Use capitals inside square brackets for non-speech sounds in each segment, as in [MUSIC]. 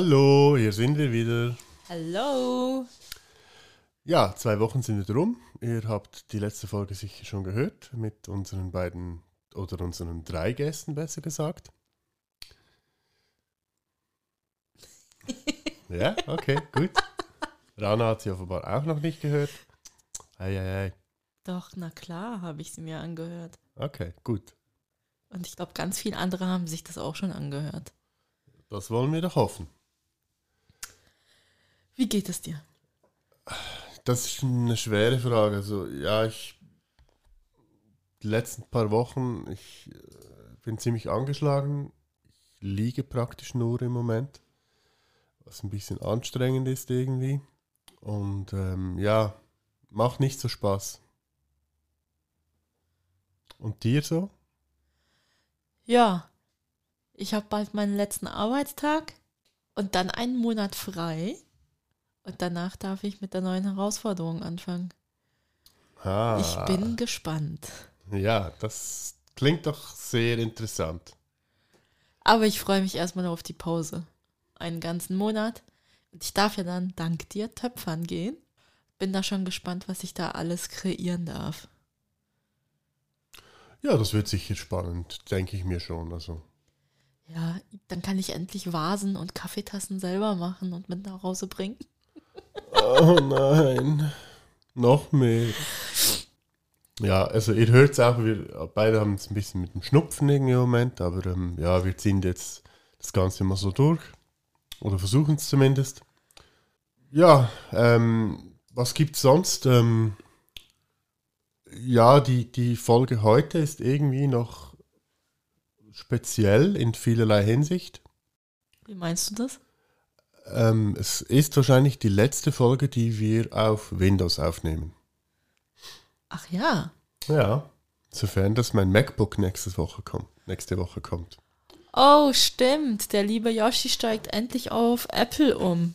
Hallo, hier sind wir wieder. Hallo. Ja, zwei Wochen sind wieder rum. Ihr habt die letzte Folge sicher schon gehört mit unseren beiden oder unseren drei Gästen, besser gesagt. [LAUGHS] ja, okay, gut. Rana hat sie offenbar auch noch nicht gehört. Ei, ei, ei. Doch, na klar, habe ich sie mir angehört. Okay, gut. Und ich glaube, ganz viele andere haben sich das auch schon angehört. Das wollen wir doch hoffen. Wie geht es dir? Das ist eine schwere Frage. Also, ja, ich. Die letzten paar Wochen, ich äh, bin ziemlich angeschlagen. Ich liege praktisch nur im Moment. Was ein bisschen anstrengend ist irgendwie. Und ähm, ja, macht nicht so Spaß. Und dir so? Ja, ich habe bald meinen letzten Arbeitstag und dann einen Monat frei. Und danach darf ich mit der neuen Herausforderung anfangen. Ah, Ich bin gespannt. Ja, das klingt doch sehr interessant. Aber ich freue mich erstmal auf die Pause. Einen ganzen Monat. Und ich darf ja dann dank dir töpfern gehen. Bin da schon gespannt, was ich da alles kreieren darf. Ja, das wird sicher spannend, denke ich mir schon. Also, Ja, dann kann ich endlich Vasen und Kaffeetassen selber machen und mit nach Hause bringen. Oh nein. Noch mehr. Ja, also ihr hört es auch, wir beide haben es ein bisschen mit dem Schnupfen irgendwie im Moment, aber ähm, ja, wir ziehen jetzt das Ganze mal so durch. Oder versuchen es zumindest. Ja, ähm, was gibt's sonst? Ähm, ja, die, die Folge heute ist irgendwie noch speziell in vielerlei Hinsicht. Wie meinst du das? Ähm, es ist wahrscheinlich die letzte Folge, die wir auf Windows aufnehmen. Ach ja. Ja. Sofern das mein MacBook nächste Woche kommt. Nächste Woche kommt. Oh, stimmt. Der liebe Yoshi steigt endlich auf Apple um.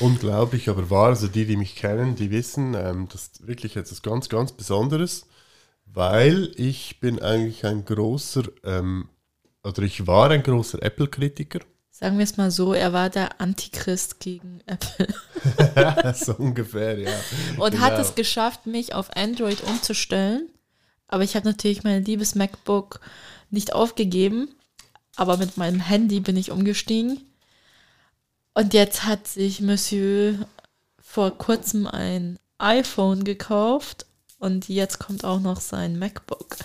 Unglaublich, aber wahr. Also die, die mich kennen, die wissen, ähm, das ist wirklich etwas ganz, ganz Besonderes, weil ich bin eigentlich ein großer, ähm, oder ich war ein großer Apple-Kritiker. Sagen wir es mal so, er war der Antichrist gegen Apple [LAUGHS] so ungefähr, ja. und hat Genau. es geschafft, mich auf Android umzustellen. Aber ich habe natürlich mein liebes MacBook nicht aufgegeben. Aber mit meinem Handy bin ich umgestiegen. Und jetzt hat sich Monsieur vor kurzem ein iPhone gekauft. Und jetzt kommt auch noch sein MacBook.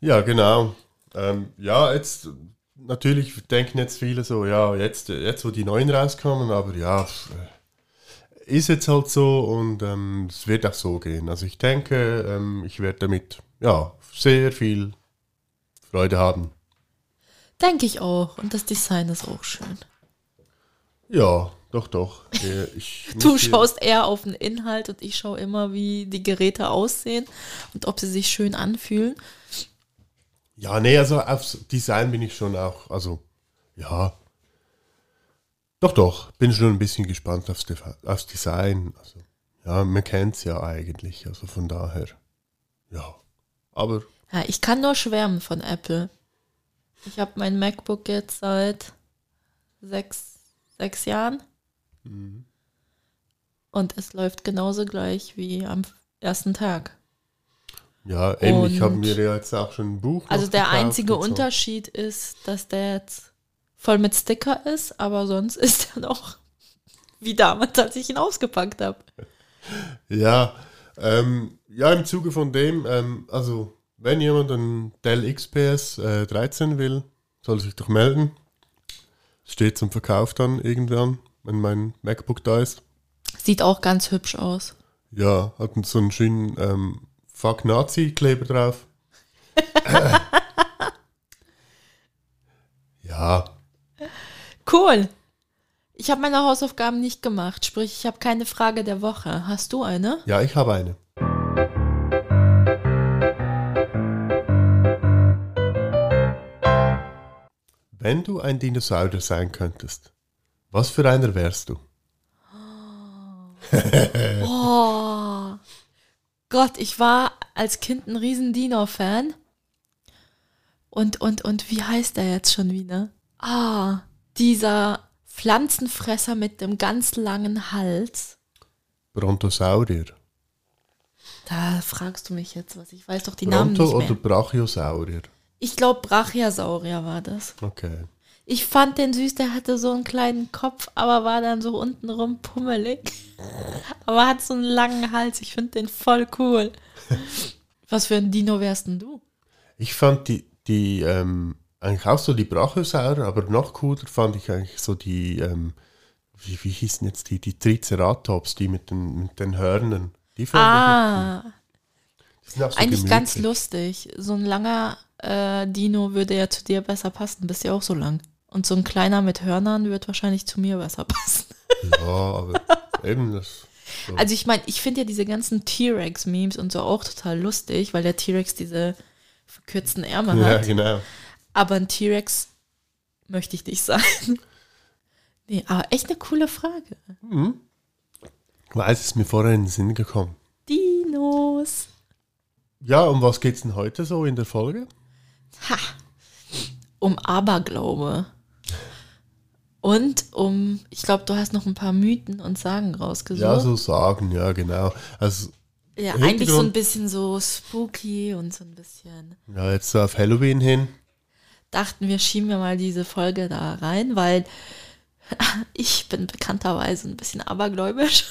Ja, genau. Ähm, ja, jetzt natürlich denken jetzt viele so, ja, jetzt, jetzt wo die neuen rauskommen, aber ja, äh, ist jetzt halt so und ähm, es wird auch so gehen. Also ich denke, ähm, ich werde damit ja sehr viel Freude haben. Denke ich auch. Und das Design ist auch schön. Ja, doch, doch. Ich [LAUGHS] Du schaust eher auf den Inhalt und ich schaue immer, wie die Geräte aussehen und ob sie sich schön anfühlen. Ja, nee, also aufs Design bin ich schon auch, also ja. Doch, doch, bin schon ein bisschen gespannt aufs, aufs Design. Also, ja, man kennt es ja eigentlich, also von daher, ja. Aber Ja, ich kann nur schwärmen von Apple. Ich habe mein MacBook jetzt seit sechs, sechs Jahren. Und es läuft genauso gleich wie am ersten Tag. Ja, eben, ich habe Und- mir ja jetzt auch schon ein Buch. Also der einzige so. Unterschied ist, dass der jetzt voll mit Sticker ist, aber sonst [LAUGHS] ist er noch wie damals, als ich ihn ausgepackt habe. Ja, ähm, ja, im Zuge von dem, ähm, also wenn jemand einen Dell XPS äh, 13 will, soll sich doch melden. Steht zum Verkauf dann irgendwann, wenn mein MacBook da ist. Sieht auch ganz hübsch aus. Ja, hat so einen schönen ähm, Fuck Nazi-Kleber drauf. [LAUGHS] ja, Cool. Ich habe meine Hausaufgaben nicht gemacht, sprich, ich habe keine Frage der Woche. Hast du eine? ja, ich habe eine. Wenn du ein Dinosaurier sein könntest, was für einer wärst du? Oh. Gott, ich war als Kind ein riesen Dino-Fan. Und, und, und wie heißt der jetzt schon wieder? Ah, dieser Pflanzenfresser mit dem ganz langen Hals. Brontosaurier. Da fragst du mich jetzt was. Ich weiß doch die Namen Bronto nicht oder mehr. Brachiosaurier? Ich glaube, Brachiosaurier war das. Okay. Ich fand den süß, der hatte so einen kleinen Kopf, aber war dann so untenrum pummelig. [LAUGHS] Aber hat so einen langen Hals. Ich finde den voll cool. Was für ein Dino wärst denn du? Ich fand die, die ähm, eigentlich auch so die Brachiosaurier, aber noch cooler fand ich eigentlich so die, ähm, wie, wie hießen jetzt die, die Triceratops, die mit den, mit den Hörnern. Die fand Ah, ich, auch so eigentlich ganz gemütlich. lustig. So ein langer äh, Dino würde ja zu dir besser passen. Bist ja auch so lang. Und so ein kleiner mit Hörnern wird wahrscheinlich zu mir besser [LAUGHS] passen. Ja, aber eben das. So. Also ich meine, ich finde ja diese ganzen T-Rex-Memes und so auch total lustig, weil der T-Rex diese verkürzten Ärmel ja, hat. genau. Aber ein T-Rex möchte ich nicht sein. [LAUGHS] Nee, aber echt eine coole Frage. Weiß es mir vorher in den Sinn gekommen. Dinos. Ja, um was geht's denn heute so in der Folge? Ha. Um Aberglaube. Und um, ich glaube, du hast noch ein paar Mythen und Sagen rausgesucht. Ja, so sagen, ja, genau. Also, Ja, eigentlich so ein bisschen so spooky und so ein bisschen. ja, jetzt so auf Halloween hin. Dachten wir, schieben wir mal diese Folge da rein, weil [LAUGHS] ich bin bekannterweise ein bisschen abergläubisch.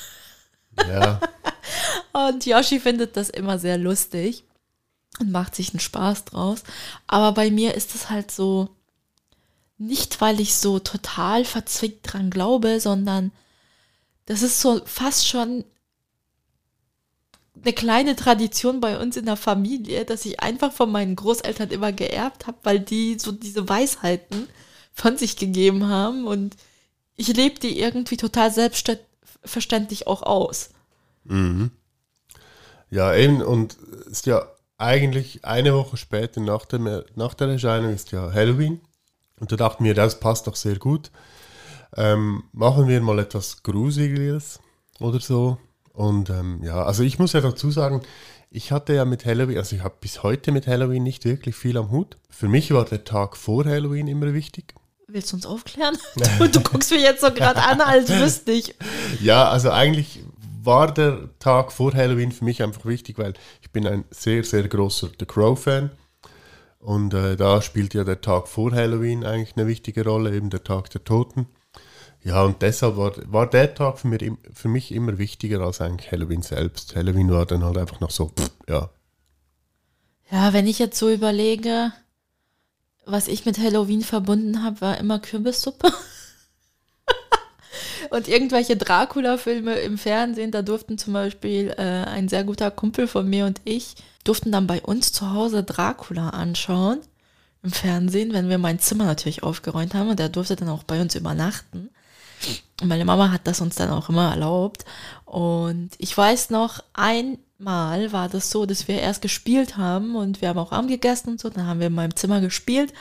Ja, [LAUGHS] Und Yoshi findet das immer sehr lustig und macht sich einen Spaß draus. Aber bei mir ist es halt so, nicht weil ich so total verzwickt dran glaube, sondern das ist so fast schon eine kleine Tradition bei uns in der Familie, dass ich einfach von meinen Großeltern immer geerbt habe, weil die so diese Weisheiten von sich gegeben haben und ich lebe die irgendwie total selbstverständlich auch aus. ja, eben, und ist ja eigentlich eine Woche später nach, dem, nach der Erscheinung ist ja Halloween. Und da dachten wir, das passt doch sehr gut. Ähm, machen wir mal etwas Gruseliges oder so. Und ähm, ja, also ich muss ja dazu sagen, ich hatte ja mit Halloween, also ich habe bis heute mit Halloween nicht wirklich viel am Hut. Für mich war der Tag vor Halloween immer wichtig. Willst du uns aufklären? Du, [LAUGHS] du guckst mich jetzt so gerade an, als wüsste ich. Ja, also eigentlich war der Tag vor Halloween für mich einfach wichtig, weil ich bin ein sehr, sehr großer The Crow-Fan. Und äh, da spielt ja der Tag vor Halloween eigentlich eine wichtige Rolle, eben der Tag der Toten. Ja, und deshalb war, war der Tag für, im- für mich immer wichtiger als eigentlich Halloween selbst. Halloween war dann halt einfach noch so, pff, ja. Ja, wenn ich jetzt so überlege, was ich mit Halloween verbunden habe, war immer Kürbissuppe. [LAUGHS] Und irgendwelche Dracula-Filme im Fernsehen, da durften zum Beispiel äh, ein sehr guter Kumpel von mir und ich, durften dann bei uns zu Hause Dracula anschauen im Fernsehen, wenn wir mein Zimmer natürlich aufgeräumt haben und der durfte dann auch bei uns übernachten. Und meine Mama hat das uns dann auch immer erlaubt. Und ich weiß noch, einmal war das so, dass wir erst gespielt haben und wir haben auch Abend gegessen und so. Dann haben wir in meinem Zimmer gespielt.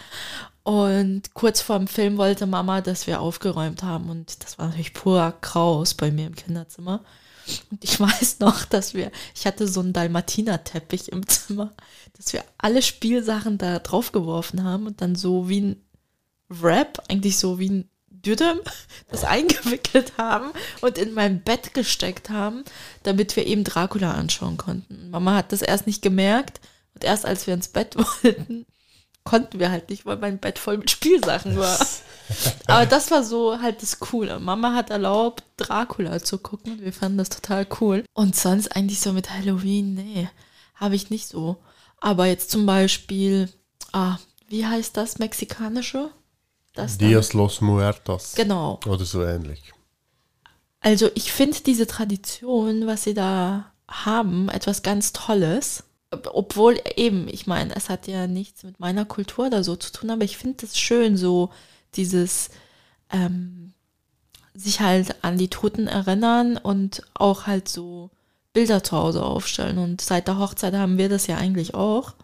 Und kurz vorm Film wollte Mama, dass wir aufgeräumt haben. Und das war natürlich purer Kraus bei mir im Kinderzimmer. Und ich [LAUGHS] weiß noch, dass wir, ich hatte so einen Dalmatiner-Teppich im Zimmer, dass wir alle Spielsachen da draufgeworfen haben und dann so wie ein Wrap, eigentlich so wie ein Düdem, [LAUGHS] das eingewickelt haben und in mein Bett gesteckt haben, damit wir eben Dracula anschauen konnten. Mama hat das erst nicht gemerkt und erst als wir ins Bett [LAUGHS] wollten, konnten wir halt nicht, weil mein Bett voll mit Spielsachen war. [LAUGHS] Aber das war so halt das Coole. Mama hat erlaubt, Dracula zu gucken und wir fanden das total cool. Und sonst eigentlich so mit Halloween, nee, habe ich nicht so. Aber jetzt zum Beispiel, ah, wie heißt das mexikanische? Das da. Dias los Muertos. Genau. Oder so ähnlich. Also ich finde diese Tradition, was sie da haben, etwas ganz Tolles. Obwohl eben, ich meine, es hat ja nichts mit meiner Kultur oder so zu tun, aber ich finde es schön, so dieses ähm, sich halt an die Toten erinnern und auch halt so Bilder zu Hause aufstellen. Und seit der Hochzeit haben wir das ja eigentlich auch,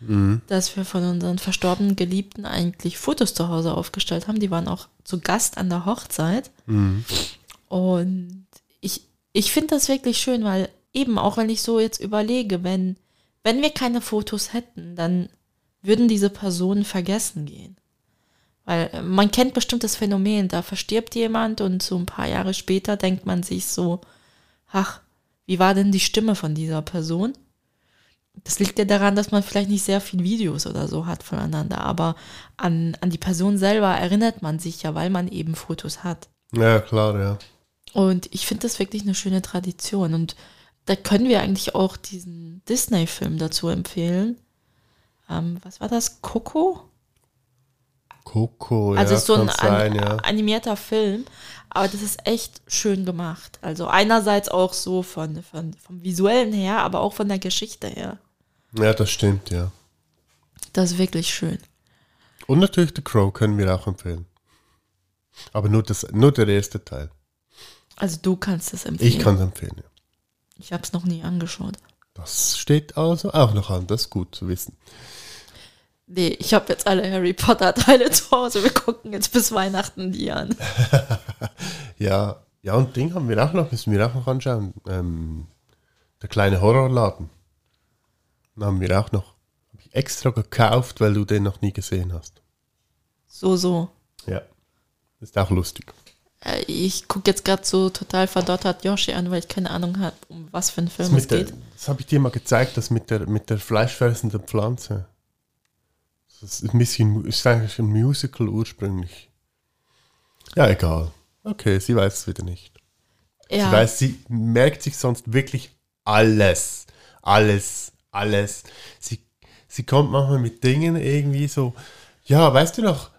Mhm. dass wir von unseren verstorbenen Geliebten eigentlich Fotos zu Hause aufgestellt haben. Die waren auch zu Gast an der Hochzeit. Mhm. Und ich, ich finde das wirklich schön, weil eben auch wenn ich so jetzt überlege, wenn, wenn wir keine Fotos hätten, dann würden diese Personen vergessen gehen. Weil äh, man kennt bestimmt das Phänomen, da verstirbt jemand und so ein paar Jahre später denkt man sich so, ach, wie war denn die Stimme von dieser Person? Das liegt ja daran, dass man vielleicht nicht sehr viel Videos oder so hat voneinander, aber an, an die Person selber erinnert man sich ja, weil man eben Fotos hat. Ja, klar, ja. Und ich finde das wirklich eine schöne Tradition. Und da können wir eigentlich auch diesen Disney-Film dazu empfehlen. Ähm, was war das? Coco? Coco, also ja, so ein sein, ja. animierter Film. Aber das ist echt schön gemacht. Also einerseits auch so von, von, vom visuellen her, aber auch von der Geschichte her. Ja, das stimmt, ja. Das ist wirklich schön. Und natürlich The Crow können wir auch empfehlen. Aber nur, das, nur der erste Teil. Also du kannst das empfehlen. Ich kann es empfehlen, ja. Ich habe es noch nie angeschaut. Das steht also auch noch an, das ist gut zu wissen. Nee, ich habe jetzt alle Harry Potter Teile zu Hause. Wir gucken jetzt bis Weihnachten die an. [LAUGHS] Ja, ja, und Ding haben wir auch noch, müssen wir auch noch anschauen. Ähm, der kleine Horrorladen. Den haben wir auch noch. Hab ich extra gekauft, weil du den noch nie gesehen hast. So, so. Ja. Ist auch lustig. Äh, Ich gucke jetzt gerade so total verdottert Yoshi an, weil ich keine Ahnung habe, um was für einen Das, Film es mit der, geht. das habe ich dir mal gezeigt, das mit der, mit der fleischfressenden Pflanze. Das ist ein bisschen, ist eigentlich ein Musical ursprünglich. Ja, egal. Okay, sie weiß es wieder nicht. Sie Ja, weiß, sie merkt sich sonst wirklich alles. Alles, alles. Sie, sie kommt manchmal mit Dingen irgendwie so, ja, weißt du noch,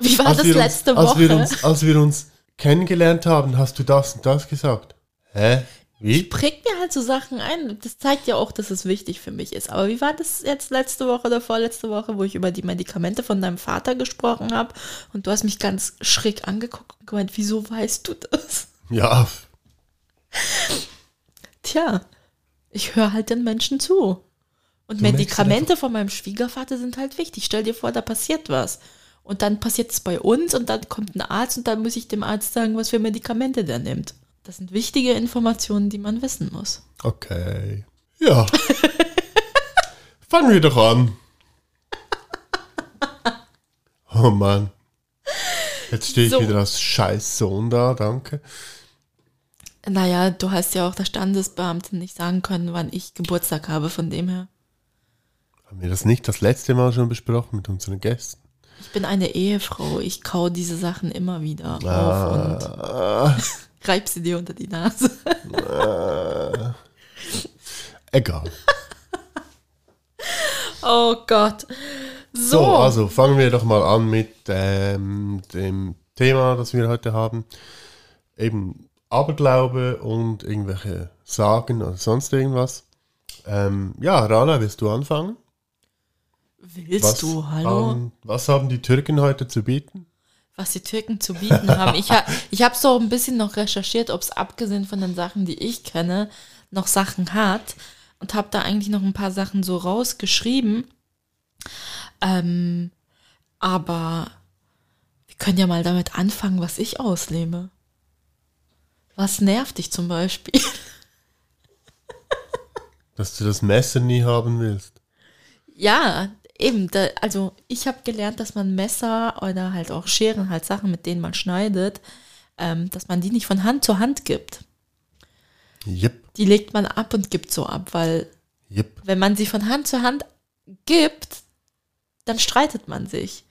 wie war das wir letzte uns, als Woche? wir, uns, als wir uns kennengelernt haben, hast du das und das gesagt. Hä? Wie? Prägt mir halt so Sachen ein. Das zeigt ja auch, dass es wichtig für mich ist. Aber wie war das jetzt letzte Woche oder vorletzte Woche, wo ich über die Medikamente von deinem Vater gesprochen habe und du hast mich ganz schräg angeguckt und gemeint, wieso weißt du das? Ja, Tja, ich höre halt den Menschen zu. Und Du Medikamente von meinem Schwiegervater sind halt wichtig. Stell dir vor, da passiert was. Und dann passiert es bei uns und dann kommt ein Arzt und dann muss ich dem Arzt sagen, was für Medikamente der nimmt. Das sind wichtige Informationen, die man wissen muss. okay. Ja. [LAUGHS] Fangen wir doch an. Oh Mann. Jetzt stehe ich So. wieder als scheiß Sohn da, danke. Naja, du hast ja auch der Standesbeamte nicht sagen können, wann ich Geburtstag habe, von dem her. Haben wir das nicht das letzte Mal schon besprochen mit unseren Gästen? Ich bin eine Ehefrau, ich kau diese Sachen immer wieder auf und Ah, [LAUGHS] reib sie dir unter die Nase. egal. Oh Gott. So, So, also fangen wir doch mal an mit ähm, dem Thema, das wir heute haben. Eben Aberglaube und irgendwelche Sagen oder sonst irgendwas. Ähm, ja, Rana, willst du anfangen? Willst du, hallo? ähm, was haben die Türken heute zu bieten? was die Türken zu bieten haben. Ich, ha ich habe so ein bisschen noch recherchiert, ob es abgesehen von den Sachen, die ich kenne, noch Sachen hat und habe da eigentlich noch ein paar Sachen so rausgeschrieben. Ähm, aber wir können ja mal damit anfangen, was ich auslebe. Was nervt dich zum Beispiel? [LAUGHS] Dass du das Messer nie haben willst. Ja, eben. Da, also ich habe gelernt, dass man Messer oder halt auch Scheren, halt Sachen, mit denen man schneidet, ähm, dass man die nicht von Hand zu Hand gibt. Jep, Die legt man ab und gibt so ab, weil jep. wenn man sie von Hand zu Hand gibt, dann streitet man sich.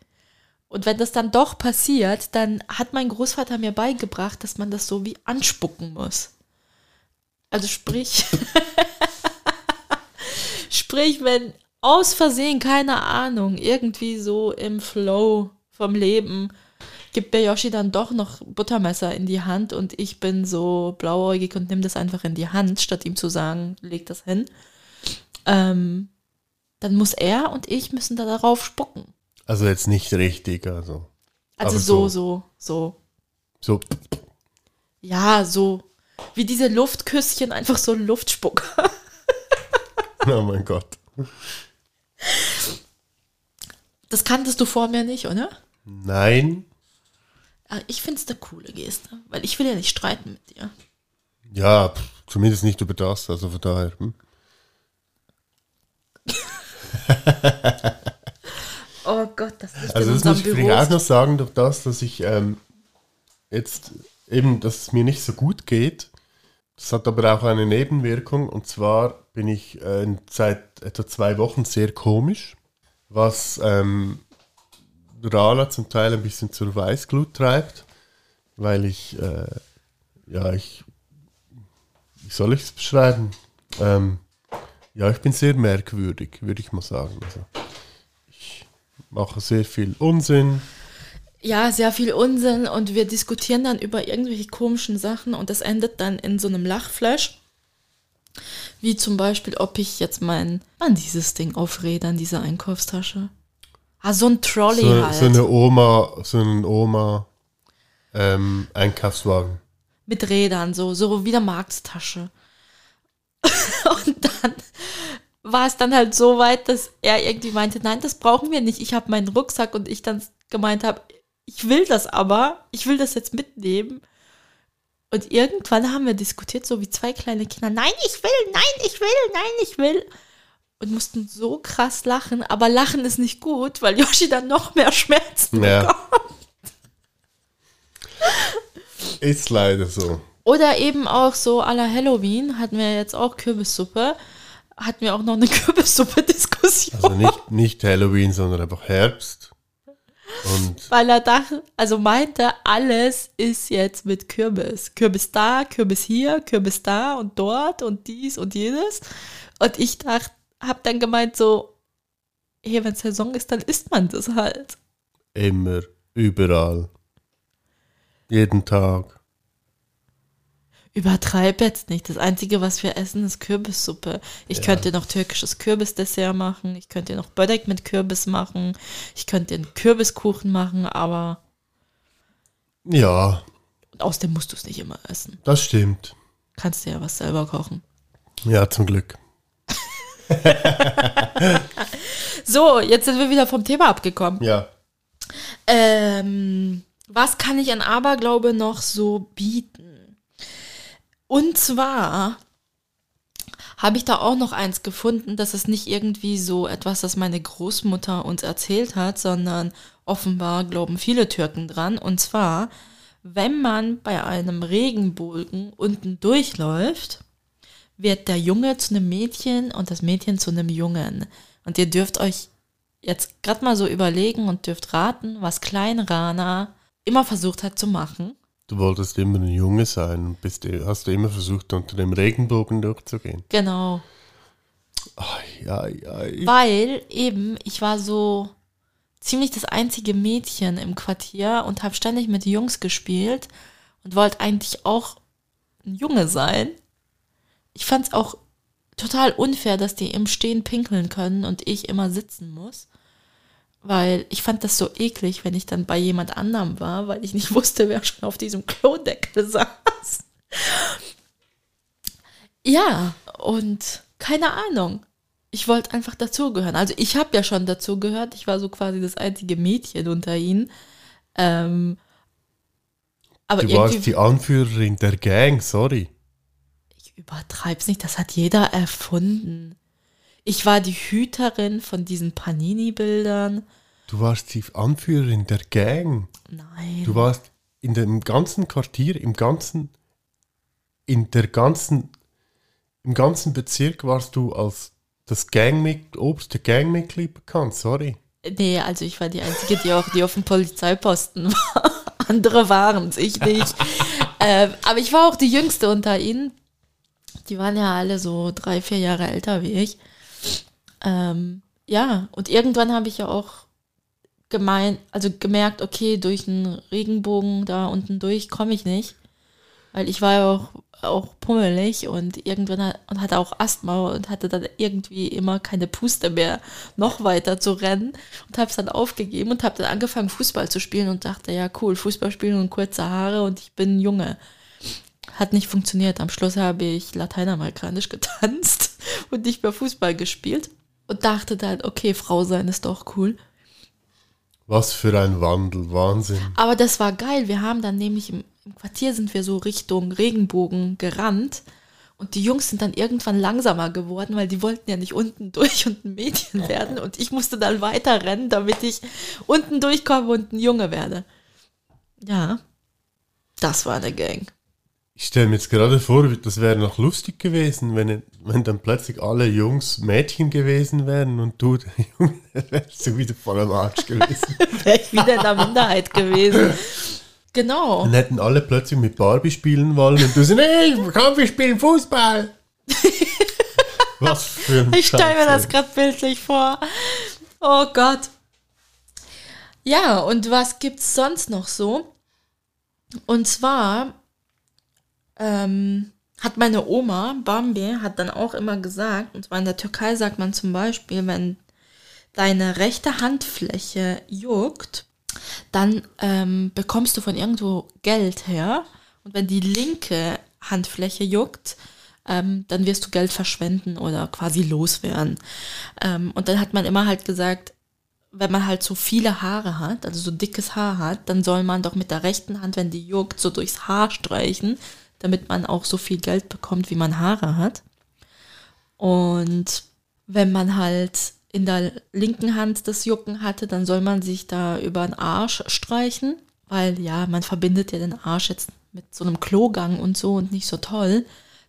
Und wenn das dann doch passiert, dann hat mein Großvater mir beigebracht, dass man das so wie anspucken muss. Also sprich, [LAUGHS] sprich, wenn aus Versehen, keine Ahnung, irgendwie so im Flow vom Leben, gibt mir Yoshi dann doch noch Buttermesser in die Hand und ich bin so blauäugig und nehme das einfach in die Hand, statt ihm zu sagen, leg das hin. ähm, dann muss er und ich müssen da darauf spucken. Also jetzt nicht richtig, also. Also so, so. so, so. So, Ja, so. Wie diese Luftküsschen, einfach so ein Luftspucker. [LAUGHS] oh mein Gott. Das kanntest du vor mir nicht, oder? Nein. Aber ich finde es eine coole Geste, weil ich will ja nicht streiten mit dir. Ja, pff, zumindest nicht über das, also von daher. Hm. [LAUGHS] Oh Gott, das ist Also das muss ich vielleicht auch noch sagen, durch das, dass ich ähm, jetzt eben, dass es mir nicht so gut geht. Das hat aber auch eine Nebenwirkung und zwar bin ich äh, seit etwa zwei Wochen sehr komisch, was ähm, Rala zum Teil ein bisschen zur Weißglut treibt, weil ich, äh, ja, ich, wie soll ich es beschreiben? Ähm, ja, ich bin sehr merkwürdig, würde ich mal sagen. Also, ich mache sehr viel Unsinn. Ja, sehr viel Unsinn und wir diskutieren dann über irgendwelche komischen Sachen und das endet dann in so einem Lachflash. Wie zum Beispiel, ob ich jetzt mein, an dieses Ding aufrädern, diese Einkaufstasche. Ah, so ein Trolley So, halt. so eine Oma, so ein Oma ähm, Einkaufswagen. mit Rädern, so, so wie eine Marktstasche. [LAUGHS] und dann war es dann halt so weit, dass er irgendwie meinte, nein, das brauchen wir nicht. Ich habe meinen Rucksack und ich dann gemeint habe, ich will das aber, ich will das jetzt mitnehmen. Und irgendwann haben wir diskutiert, so wie zwei kleine Kinder, nein, ich will, nein, ich will, nein, ich will. Und mussten so krass lachen, aber lachen ist nicht gut, weil Yoshi dann noch mehr Schmerzen Ja. bekommt. Ist leider so. Oder eben auch so à la Halloween hatten wir jetzt auch Kürbissuppe. Hatten wir auch noch eine [LAUGHS] Kürbissuppe-Diskussion. Also nicht, nicht Halloween, sondern einfach Herbst. Und weil er dachte, also meinte, alles ist jetzt mit Kürbis. Kürbis da, Kürbis hier, Kürbis da und dort und dies und jenes. Und ich dachte, hab dann gemeint so, hey, wenn Saison ist, dann isst man das halt. immer, überall. Jeden Tag. Übertreib jetzt nicht. Das Einzige, was wir essen, ist Kürbissuppe. Ich Ja. könnte noch türkisches Kürbisdessert machen. Ich könnte noch Börek mit Kürbis machen. Ich könnte einen Kürbiskuchen machen, aber Ja, außerdem musst du es nicht immer essen. das stimmt. Kannst dir ja was selber kochen. Ja, zum Glück. [LAUGHS] So, jetzt sind wir wieder vom Thema abgekommen. Ja. Ähm, was kann ich an Aberglaube noch so bieten? Und zwar habe ich da auch noch eins gefunden, das ist nicht irgendwie so etwas, das meine Großmutter uns erzählt hat, sondern offenbar glauben viele Türken dran. Und zwar, wenn man bei einem Regenbogen unten durchläuft, wird der Junge zu einem Mädchen und das Mädchen zu einem Jungen. Und ihr dürft euch jetzt gerade mal so überlegen und dürft raten, was Klein Rana immer versucht hat zu machen. Du wolltest immer ein Junge sein und bist, hast du immer versucht, unter dem Regenbogen durchzugehen. Genau. Ai, ai, ai. Weil eben, ich war so ziemlich das einzige Mädchen im Quartier und habe ständig mit Jungs gespielt und wollte eigentlich auch ein Junge sein. Ich fand es auch total unfair, dass die im Stehen pinkeln können und ich immer sitzen muss. Weil ich fand das so eklig, wenn ich dann bei jemand anderem war, weil ich nicht [LAUGHS] wusste, wer schon auf diesem Klodeckel saß. Ja, und keine Ahnung. Ich wollte einfach dazugehören. Also ich habe ja schon dazugehört. Ich war so quasi das einzige Mädchen unter ihnen. Ähm, aber Du warst die Anführerin der Gang, sorry. Ich übertreib's nicht, das hat jeder erfunden. Ich war die Hüterin von diesen Panini-Bildern. Du warst die Anführerin der Gang. Nein. Du warst in dem ganzen Quartier, im ganzen, in der ganzen, im ganzen Bezirk warst du als das Gangmitglied, oberste Gangmitglied bekannt, sorry. Nee, also ich war die Einzige, die auch die auf dem Polizeiposten war. [LAUGHS] Andere waren es, ich nicht. [LAUGHS] ähm, aber ich war auch die Jüngste unter ihnen. Die waren ja alle so drei, vier Jahre älter wie ich. Ähm, ja, und irgendwann habe ich ja auch gemeint, also gemerkt, okay, durch einen Regenbogen da unten durch komme ich nicht. Weil ich war ja auch, auch pummelig und irgendwann hat, und hatte auch Asthma und hatte dann irgendwie immer keine Puste mehr, noch weiter zu rennen und habe es dann aufgegeben und habe dann angefangen, Fußball zu spielen und dachte, ja cool, Fußball spielen und kurze Haare und ich bin Junge. Hat nicht funktioniert. Am Schluss habe ich lateinamerikanisch [LAUGHS] getanzt und nicht mehr Fußball gespielt und dachte dann, okay, Frau sein ist doch cool. Was für ein Wandel, Wahnsinn. Aber das war geil. Wir haben dann nämlich im, im Quartier sind wir so Richtung Regenbogen gerannt. Und die Jungs sind dann irgendwann langsamer geworden, weil die wollten ja nicht unten [LAUGHS] durch und ein Mädchen werden. Und ich musste dann weiter rennen, damit ich unten durchkomme und ein Junge werde. Ja, das war eine Gang. Ich stelle mir jetzt gerade vor, das wäre noch lustig gewesen, wenn, wenn dann plötzlich alle Jungs Mädchen gewesen wären und du, der [LAUGHS] Junge, wärst du wieder voll am Arsch gewesen. [LAUGHS] Wäre ich wieder in der Minderheit gewesen. Genau. Dann hätten alle plötzlich mit Barbie spielen wollen und du so, nee, komm, wir spielen Fußball. [LAUGHS] Was für ein Ich stelle mir das gerade bildlich vor. Oh Gott. Ja, und was gibt's sonst noch so? Und zwar ähm, hat meine Oma, Bambi, hat dann auch immer gesagt, und zwar in der Türkei sagt man zum Beispiel, wenn deine rechte Handfläche juckt, dann ähm, bekommst du von irgendwo Geld her. Und wenn die linke Handfläche juckt, ähm, dann wirst du Geld verschwenden oder quasi loswerden. Ähm, und dann hat man immer halt gesagt, wenn man halt so viele Haare hat, also so dickes Haar hat, dann soll man doch mit der rechten Hand, wenn die juckt, so durchs Haar streichen, damit man auch so viel Geld bekommt, wie man Haare hat. Und wenn man halt in der linken Hand das Jucken hatte, dann soll man sich da über den Arsch streichen, weil ja, man verbindet ja den Arsch jetzt mit so einem Klogang und so und nicht so toll.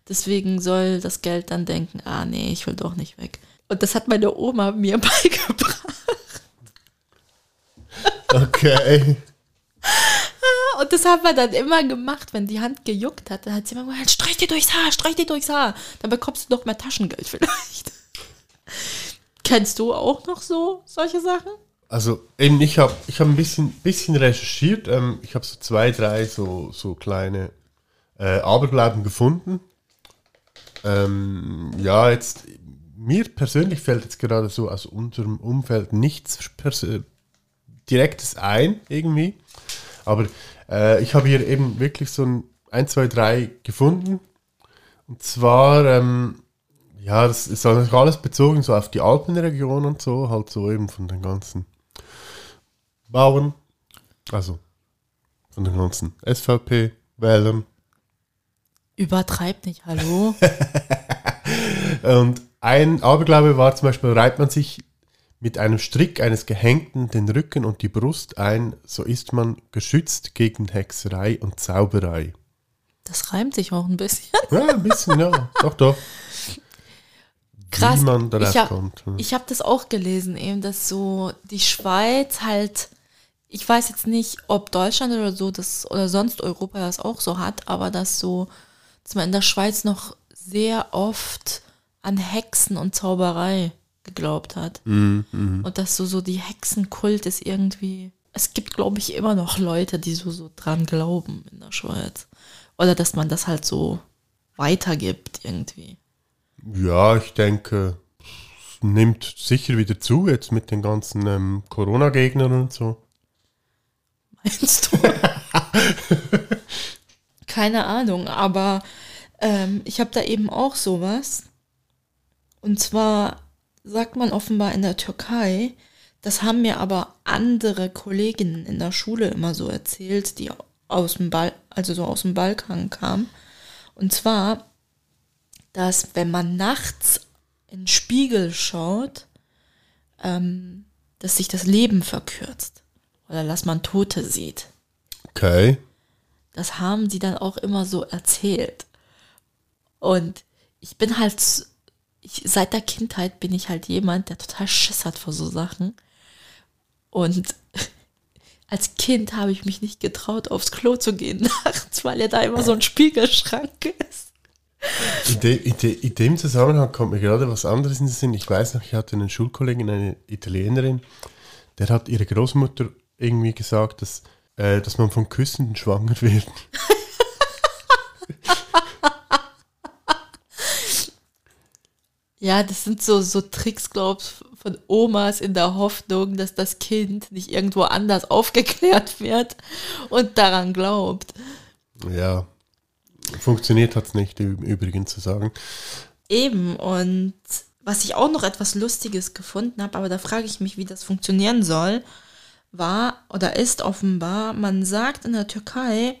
Deswegen soll das Geld dann denken, ah nee, ich will doch nicht weg. Und das hat meine Oma mir [LAUGHS] beigebracht. Okay. [LAUGHS] Und das haben wir dann immer gemacht, wenn die Hand gejuckt hat. Dann hat sie immer gesagt, streich dir durchs Haar, streich dir durchs Haar. Dann bekommst du noch mehr Taschengeld vielleicht. [LAUGHS] Kennst du auch noch so solche Sachen? Also eben, ich habe ich hab ein bisschen, bisschen recherchiert. Ähm, ich habe so zwei, drei so, so kleine äh, Aberglauben gefunden. Ähm, ja, jetzt, mir persönlich fällt jetzt gerade so aus unserem Umfeld nichts pers- Direktes ein, irgendwie. Aber äh, ich habe hier eben wirklich so ein 1, 2, 3 gefunden. Und zwar, ähm, ja, das ist eigentlich alles bezogen so auf die Alpenregion und so, halt so eben von den ganzen Bauern, also von den ganzen SVP-Wählern. Übertreib nicht, hallo? [LAUGHS] Und ein Aberglaube war zum Beispiel, reibt man sich mit einem Strick eines Gehängten den Rücken und die Brust ein, so ist man geschützt gegen Hexerei und Zauberei. Das reimt sich auch ein bisschen. Ja, ein bisschen, ja. Doch, doch. Krass. Wie man darauf ich habe kommt. ja. ich hab das auch gelesen, eben, dass so die Schweiz halt, ich weiß jetzt nicht, ob Deutschland oder so das oder sonst Europa das auch so hat, aber dass so, dass man in der Schweiz noch sehr oft an Hexen und Zauberei geglaubt hat. Mhm, mhm. Und dass so, so die Hexenkult ist irgendwie. Es gibt, glaube ich, immer noch Leute, die so, so dran glauben in der Schweiz. Oder dass man das halt so weitergibt irgendwie. Ja, ich denke, es nimmt sicher wieder zu jetzt mit den ganzen ähm, Corona-Gegnern und so. Meinst du? [LAUGHS] Keine Ahnung, aber ähm, ich habe da eben auch sowas. Und zwar sagt man offenbar in der Türkei, das haben mir aber andere Kolleginnen in der Schule immer so erzählt, die aus dem Bal also so aus dem Balkan kamen. Und zwar, dass wenn man nachts in den Spiegel schaut, ähm, dass sich das Leben verkürzt. Oder dass man Tote sieht. Okay. Das haben die dann auch immer so erzählt. Und ich bin halt, ich, seit der Kindheit bin ich halt jemand, der total Schiss hat vor so Sachen. Und [LAUGHS] als Kind habe ich mich nicht getraut, aufs Klo zu gehen [LAUGHS] nachts, weil ja da immer so ein Spiegelschrank ist. In, de, in, de, in dem Zusammenhang kommt mir gerade was anderes in den Sinn. Ich weiß noch, ich hatte einen Schulkollegen, eine Italienerin, der hat ihre Großmutter irgendwie gesagt, dass, äh, dass man von Küssenden schwanger [LAUGHS] wird. Ja, das sind so, so Tricks, glaubst von Omas in der Hoffnung, dass das Kind nicht irgendwo anders aufgeklärt wird und daran glaubt. Ja, funktioniert hat es nicht, im Übrigen zu sagen. Eben, und was ich auch noch etwas Lustiges gefunden habe, aber da frage ich mich, wie das funktionieren soll, war oder ist offenbar, man sagt in der Türkei,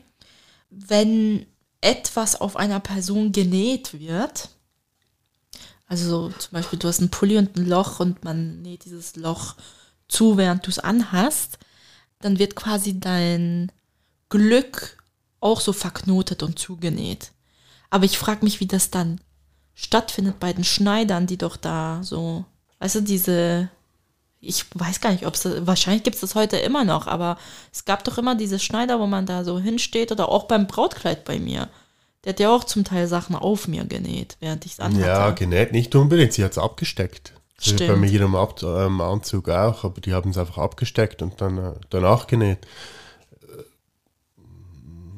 wenn etwas auf einer Person genäht wird, also so, zum Beispiel du hast einen Pulli und ein Loch und man näht dieses Loch zu, während du es anhast, dann wird quasi dein Glück auch so verknotet und zugenäht. Aber ich frage mich, wie das dann stattfindet bei den Schneidern, die doch da so, weißt du, diese, ich weiß gar nicht, ob es, wahrscheinlich gibt es das heute immer noch, aber es gab doch immer diese Schneider, wo man da so hinsteht oder auch beim Brautkleid bei mir. Der hat ja auch zum Teil Sachen auf mir genäht, während ich es anhatte. Ja, genäht nicht unbedingt, sie hat es abgesteckt. Stimmt. Bei mir jedem Ab ähm, Anzug auch, aber die haben es einfach abgesteckt und dann äh, danach genäht. Äh,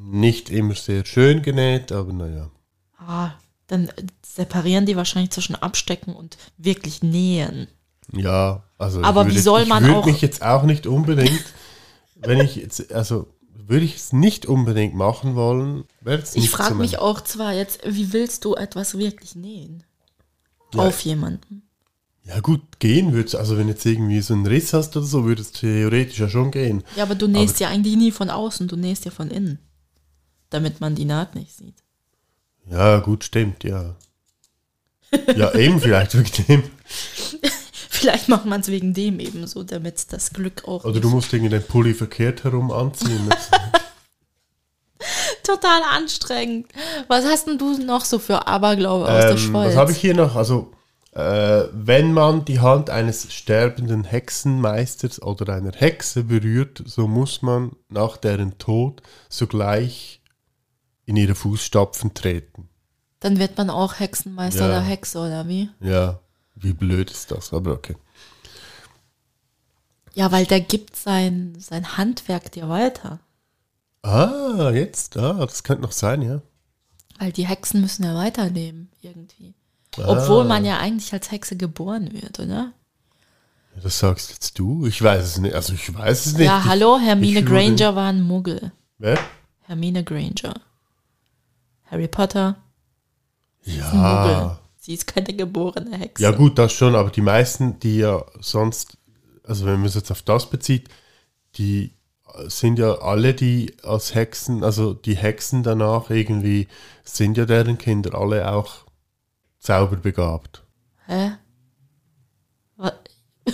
Nicht immer sehr schön genäht, aber naja. Ah, dann äh, separieren die wahrscheinlich zwischen Abstecken und wirklich nähen. Ja, also. Aber wie würde- soll man Ich auch- mich jetzt auch nicht unbedingt, wenn ich jetzt, also würde ich es nicht unbedingt machen wollen, Ich frage mich auch zwar jetzt, wie willst du etwas wirklich nähen? Ja. Auf jemanden. Ja, gut, gehen würde es. Also, wenn jetzt irgendwie so einen Riss hast oder so, würde es theoretisch ja schon gehen. Ja, aber du nähst ja eigentlich nie von außen, du nähst ja von innen. Damit man die Naht nicht sieht. Ja, gut, stimmt, ja. Ja, eben vielleicht wegen dem. [LAUGHS] Vielleicht macht man es wegen dem eben so, damit das Glück auch. Oder du musst irgendwie den Pulli verkehrt herum anziehen. [LAUGHS] Total anstrengend. Was hast denn du noch so für Aberglaube aus der ähm, Schweiz? was habe ich hier noch? Also, äh, wenn man die Hand eines sterbenden Hexenmeisters oder einer Hexe berührt, so muss man nach deren Tod sogleich in ihre Fußstapfen treten. Dann wird man auch Hexenmeister Ja. oder Hexe oder wie? Ja, wie blöd ist das, aber okay. Ja, weil der gibt sein, sein Handwerk dir weiter. Ah, jetzt, ah, das könnte noch sein, ja. Weil die Hexen müssen ja weiterleben, irgendwie. Ah. Obwohl man ja eigentlich als Hexe geboren wird, oder? Das sagst jetzt du. Ich weiß es nicht. Also ich weiß es nicht. Ja, Ich- hallo, Hermine ich würde- Granger war ein Muggel. Wer? Hermine Granger. Harry Potter, Ja. Sie ist keine geborene Hexe. Ja gut, das schon, aber die meisten, die ja sonst, also wenn man es jetzt auf das bezieht, die sind ja alle, die als Hexen, also die Hexen danach irgendwie, sind ja deren Kinder alle auch zauberbegabt. Hä? Wa- [LAUGHS]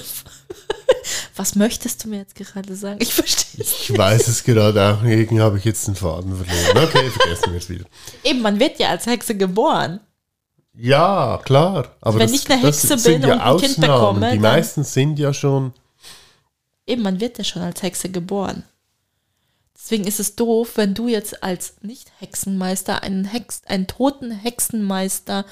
Was möchtest du mir jetzt gerade sagen? Ich verstehe es. Ich weiß es gerade auch irgendwie habe ich jetzt den Faden verloren. Okay, vergessen wir es wieder. Eben, man wird ja als Hexe geboren. Ja, klar. Aber Wenn das, ich eine Hexe bin ja und ein Kind Ausnahmen. bekomme, Die meisten sind ja schon Eben, man wird ja schon als Hexe geboren. Deswegen ist es doof, wenn du jetzt als Nicht-Hexenmeister einen, Hex, einen toten Hexenmeister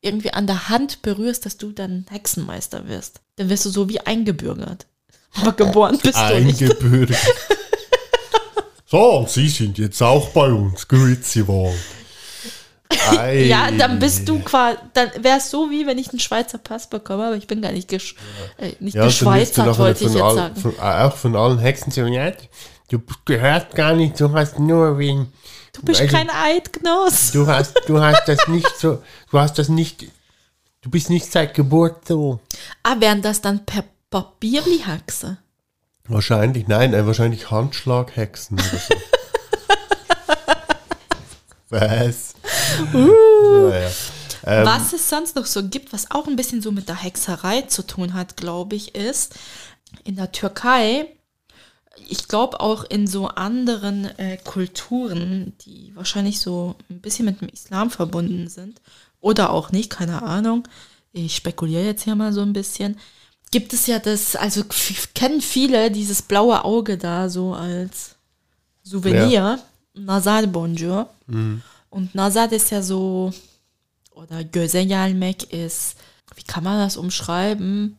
irgendwie an der Hand berührst, dass du dann Hexenmeister wirst. Dann wirst du so wie eingebürgert. Aber geboren bist du nicht. eingebürgert. [LAUGHS] so, und Sie sind jetzt auch bei uns. Grüezi wohl. Ei. Ja, dann bist du quasi, dann wäre es so wie wenn ich einen Schweizer Pass bekomme, aber ich bin gar nicht, gesch äh, nicht Ja, du geschweizert, wollte ich jetzt all- sagen. Von, äh, auch von allen Hexen sagen, ja, du gehörst gar nicht, du hast nur wen. Du bist also- kein Eidgenoss. Du hast, du hast das nicht so, du hast das nicht, du bist nicht seit Geburt so. Ah, wären das dann per Papierli-Haxe? Wahrscheinlich, nein, äh, wahrscheinlich Handschlaghexen oder so. [LAUGHS] Was? naja. Ähm, Was es sonst noch so gibt, was auch ein bisschen so mit der Hexerei zu tun hat, glaube ich, ist in der Türkei, ich glaube auch in so anderen äh, Kulturen, die wahrscheinlich so ein bisschen mit dem Islam verbunden sind oder auch nicht, keine Ahnung. Ich spekuliere jetzt hier mal so ein bisschen. Gibt es ja das, also kennen viele dieses blaue Auge da so als Souvenir, Nazar Bonjour. Und Nazar ist ja so, oder Gözegelmek ist, wie kann man das umschreiben?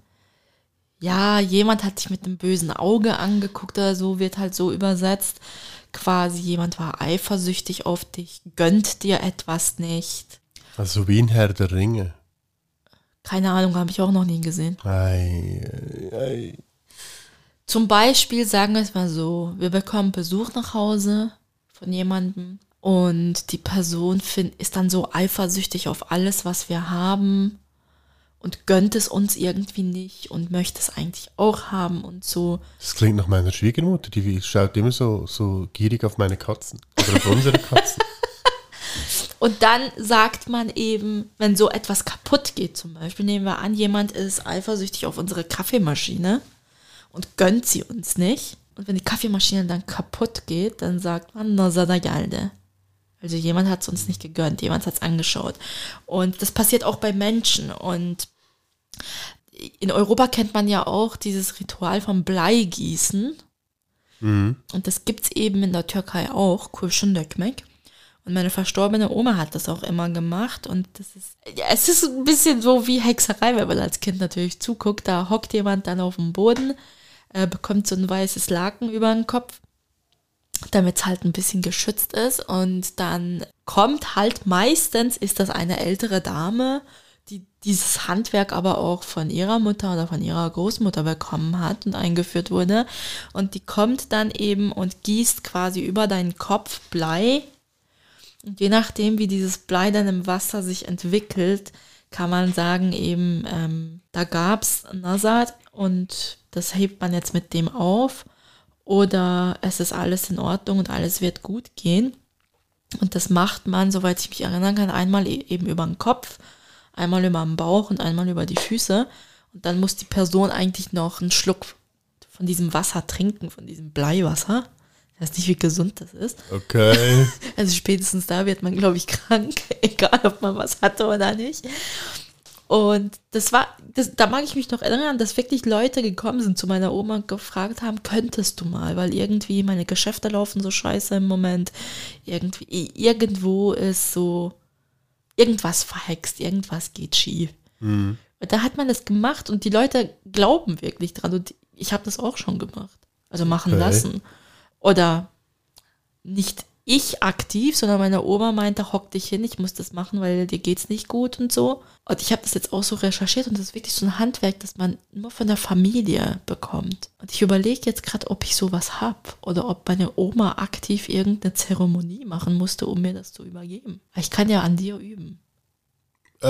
Ja, jemand hat dich mit einem bösen Auge angeguckt oder so, wird halt so übersetzt. Quasi jemand war eifersüchtig auf dich, gönnt dir etwas nicht. also wie ein Herr der Ringe. Keine Ahnung, habe ich auch noch nie gesehen. Ei, ei, ei. Zum Beispiel sagen wir es mal so, wir bekommen Besuch nach Hause von jemandem und die Person find, ist dann so eifersüchtig auf alles, was wir haben und gönnt es uns irgendwie nicht und möchte es eigentlich auch haben und so. Das klingt nach meiner Schwiegermutter, die schaut immer so, so gierig auf meine Katzen oder auf unsere [LAUGHS] Katzen. Und dann sagt man eben, wenn so etwas kaputt geht, zum Beispiel, nehmen wir an, jemand ist eifersüchtig auf unsere Kaffeemaschine und gönnt sie uns nicht. Und wenn die Kaffeemaschine dann kaputt geht, dann sagt man, no sada galde. Also jemand hat es uns nicht gegönnt, jemand hat es angeschaut. Und das passiert auch bei Menschen. Und in Europa kennt man ja auch dieses Ritual vom Bleigießen. Mhm. Und das gibt es eben in der Türkei auch, Kurşundökmek. Und meine verstorbene Oma hat das auch immer gemacht. Und das ist, ja, es ist ein bisschen so wie Hexerei, wenn man als Kind natürlich zuguckt. Da hockt jemand dann auf dem Boden, äh, bekommt so ein weißes Laken über den Kopf, damit es halt ein bisschen geschützt ist. Und dann kommt halt meistens, ist das eine ältere Dame, die dieses Handwerk aber auch von ihrer Mutter oder von ihrer Großmutter bekommen hat und eingeführt wurde. Und die kommt dann eben und gießt quasi über deinen Kopf Blei. Und je nachdem, wie dieses Blei dann im Wasser sich entwickelt, kann man sagen, eben, ähm, da gab es Nasat und das hebt man jetzt mit dem auf. Oder es ist alles in Ordnung und alles wird gut gehen. Und das macht man, soweit ich mich erinnern kann, einmal e- eben über den Kopf einmal über den Bauch und einmal über die Füße. Und dann muss die Person eigentlich noch einen Schluck von diesem Wasser trinken, von diesem Bleiwasser. Ich weiß nicht, wie gesund das ist. Okay. [LAUGHS] Also spätestens da wird man, glaube ich, krank, [LAUGHS] egal ob man was hatte oder nicht. Und das war, das, da mag ich mich noch erinnern, dass wirklich Leute gekommen sind zu meiner Oma und gefragt haben, könntest du mal, weil irgendwie meine Geschäfte laufen so scheiße im Moment. Irgendwie, irgendwo ist so irgendwas verhext, irgendwas geht schief. Mhm. Da hat man das gemacht und die Leute glauben wirklich dran. Und ich habe das auch schon gemacht. Also machen Okay. lassen. Oder nicht ich aktiv, sondern meine Oma meinte, hock dich hin, ich muss das machen, weil dir geht's nicht gut und so. Und ich habe das jetzt auch so recherchiert und das ist wirklich so ein Handwerk, das man nur von der Familie bekommt. Und ich überlege jetzt gerade, ob ich sowas hab oder ob meine Oma aktiv irgendeine Zeremonie machen musste, um mir das zu übergeben. Weil Ich kann ja an dir üben. Äh,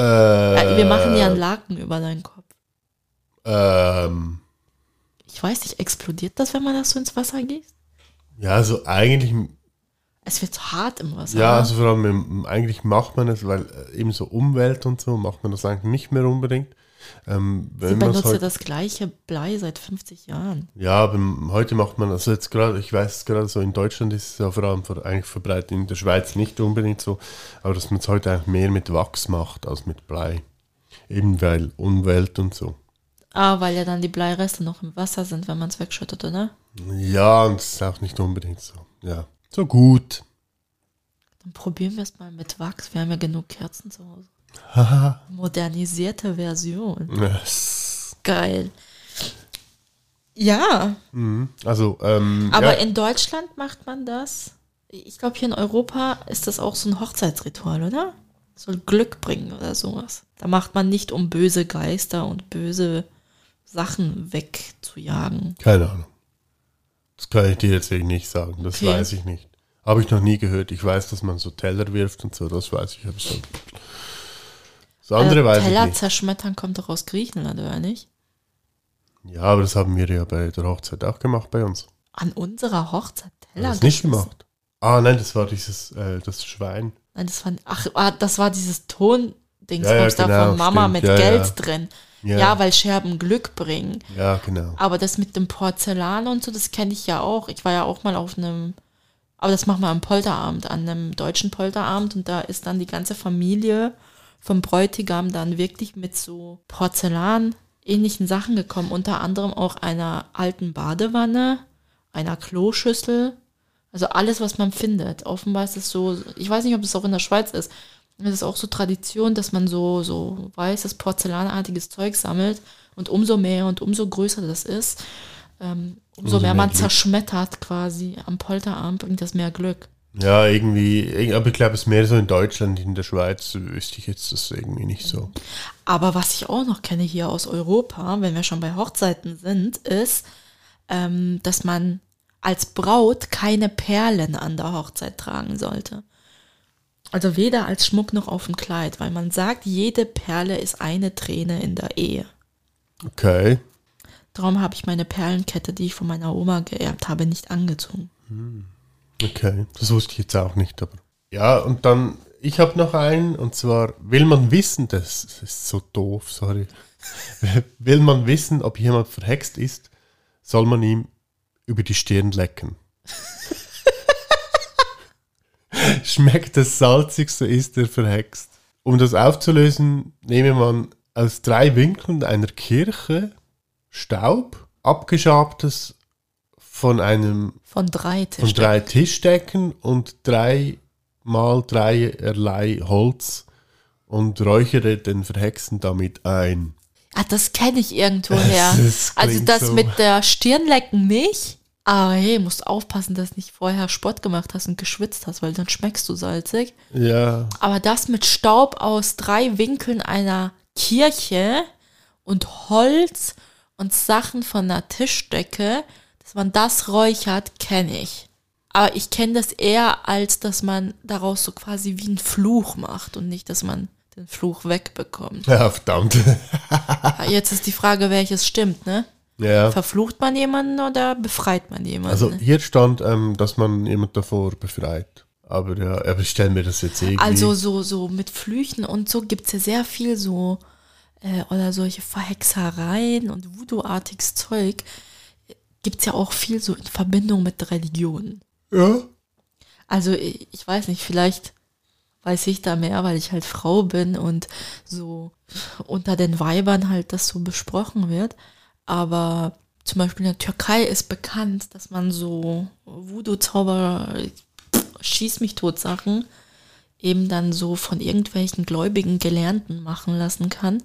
wir machen ja einen Laken über deinen Kopf. Ähm, Ich weiß nicht, explodiert das, wenn man das so ins Wasser gießt? ja, also eigentlich, Es wird hart im Wasser. ja, also vor allem, im- eigentlich macht man es, weil äh, eben so Umwelt und so macht man das eigentlich nicht mehr unbedingt. Ähm, Sie benutzt ja halt, das gleiche Blei seit 50 Jahren. ja, aber heute macht man, also jetzt gerade, ich weiß es gerade so, in Deutschland ist es ja vor allem eigentlich verbreitet, in der Schweiz nicht unbedingt so, aber dass man es heute eigentlich mehr mit Wachs macht als mit Blei. Eben weil Umwelt und so. Ah, weil ja dann die Bleireste noch im Wasser sind, wenn man es wegschüttet, oder? Ja, und es ist auch nicht unbedingt so. Ja. So gut. Dann probieren wir es mal mit Wachs. Wir haben ja genug Kerzen zu Hause. Haha. [LAUGHS] Modernisierte Version. Yes. Geil. Ja, Mhm. Also, ähm, aber ja, in Deutschland macht man das. Ich glaube, hier in Europa ist das auch so ein Hochzeitsritual, oder? Soll Glück bringen oder sowas. Da macht man nicht, um böse Geister und böse Sachen wegzujagen. keine Ahnung. Das kann ich dir jetzt wirklich nicht sagen. Das Okay. weiß ich nicht. Habe ich noch nie gehört. Ich weiß, dass man so Teller wirft und so. Das weiß ich. Aber so. Das andere Äh, weiß Teller ich nicht. zerschmettern kommt doch aus Griechenland, oder nicht? Ja, aber das haben wir ja bei der Hochzeit auch gemacht bei uns. An unserer Hochzeit Teller du nicht gemacht? Ah, nein, das war dieses, äh, das Schwein. Nein, das war, ach, ah, das war dieses Tondings Ja, ja, da genau, von Mama stimmt. mit Ja, Geld drin. Ja, Ja. weil Scherben Glück bringen. ja genau. Aber das mit dem Porzellan und so, das kenne ich ja auch. Ich war ja auch mal auf einem, aber das machen wir am Polterabend, an einem deutschen Polterabend und da ist dann die ganze Familie vom Bräutigam dann wirklich mit so Porzellan ähnlichen Sachen gekommen, unter anderem auch einer alten Badewanne, einer Kloschüssel, also alles, was man findet. Offenbar ist es so, ich weiß nicht, ob es auch in der Schweiz ist. Es ist auch so Tradition, dass man so, so weißes, porzellanartiges Zeug sammelt und umso mehr und umso größer das ist, ähm, umso, Umso mehr mehr man Glück. zerschmettert quasi am Polterabend, bringt das mehr Glück. Ja, irgendwie, aber ich glaube, es ist mehr so in Deutschland, in der Schweiz wüsste ich jetzt das irgendwie nicht so. Aber was ich auch noch kenne hier aus Europa, wenn wir schon bei Hochzeiten sind, ist, ähm, dass man als Braut keine Perlen an der Hochzeit tragen sollte. Also weder als Schmuck noch auf dem Kleid, weil man sagt, jede Perle ist eine Träne in der Ehe. Okay. Darum habe ich meine Perlenkette, die ich von meiner Oma geerbt habe, nicht angezogen. Okay, das wusste ich jetzt auch nicht, aber. Ja, und dann, ich habe noch einen, und zwar, will man wissen, das ist so doof, sorry. [LAUGHS] will man wissen, ob jemand verhext ist, soll man ihm über die Stirn lecken. Schmeckt es salzig, so ist er verhext. Um das aufzulösen, nehme man aus drei Winkeln einer Kirche Staub, abgeschabtes von einem Von drei von Tischen. drei Tischdecken und drei mal dreierlei Holz und räuchere den Verhexen damit ein. Ah, das kenne ich irgendwoher. [LAUGHS] Das also das so. mit der Stirnlecken nicht. Aber hey, musst aufpassen, dass du nicht vorher Sport gemacht hast und geschwitzt hast, weil dann schmeckst du salzig. Ja, Aber das mit Staub aus drei Winkeln einer Kirche und Holz und Sachen von einer Tischdecke, dass man das räuchert, kenne ich. Aber ich kenne das eher, als dass man daraus so quasi wie einen Fluch macht und nicht, dass man den Fluch wegbekommt. ja verdammt. [LAUGHS] Jetzt ist die Frage, welches stimmt, ne? Ja. Verflucht man jemanden oder befreit man jemanden? Also hier stand, ähm, dass man jemand davor befreit. Aber ja, aber ich stelle mir das jetzt irgendwie. Also so, so mit Flüchen und so gibt es ja sehr viel so, äh, oder solche Verhexereien und Voodoo-artiges Zeug, gibt es ja auch viel so in Verbindung mit Religionen. ja. Also ich, ich weiß nicht, vielleicht weiß ich da mehr, weil ich halt Frau bin und so unter den Weibern halt das so besprochen wird. Aber zum Beispiel in der Türkei ist bekannt, dass man so Voodoo-Zauber, schieß mich tot Sachen, eben dann so von irgendwelchen gläubigen Gelernten machen lassen kann.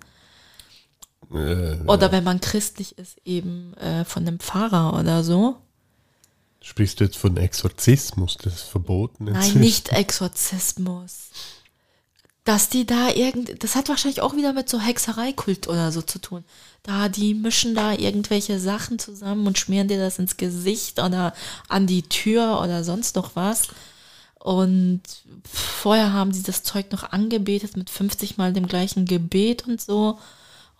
Äh, Oder wenn man christlich ist, eben äh, von einem Pfarrer oder so. Sprichst du jetzt von Exorzismus? Das ist verboten. Nein, inzwischen. nicht [LAUGHS] Exorzismus. Dass die da irgend, das hat wahrscheinlich auch wieder mit so Hexereikult oder so zu tun. Da, die mischen da irgendwelche Sachen zusammen und schmieren dir das ins Gesicht oder an die Tür oder sonst noch was. Und vorher haben sie das Zeug noch angebetet mit 50 Mal dem gleichen Gebet und so.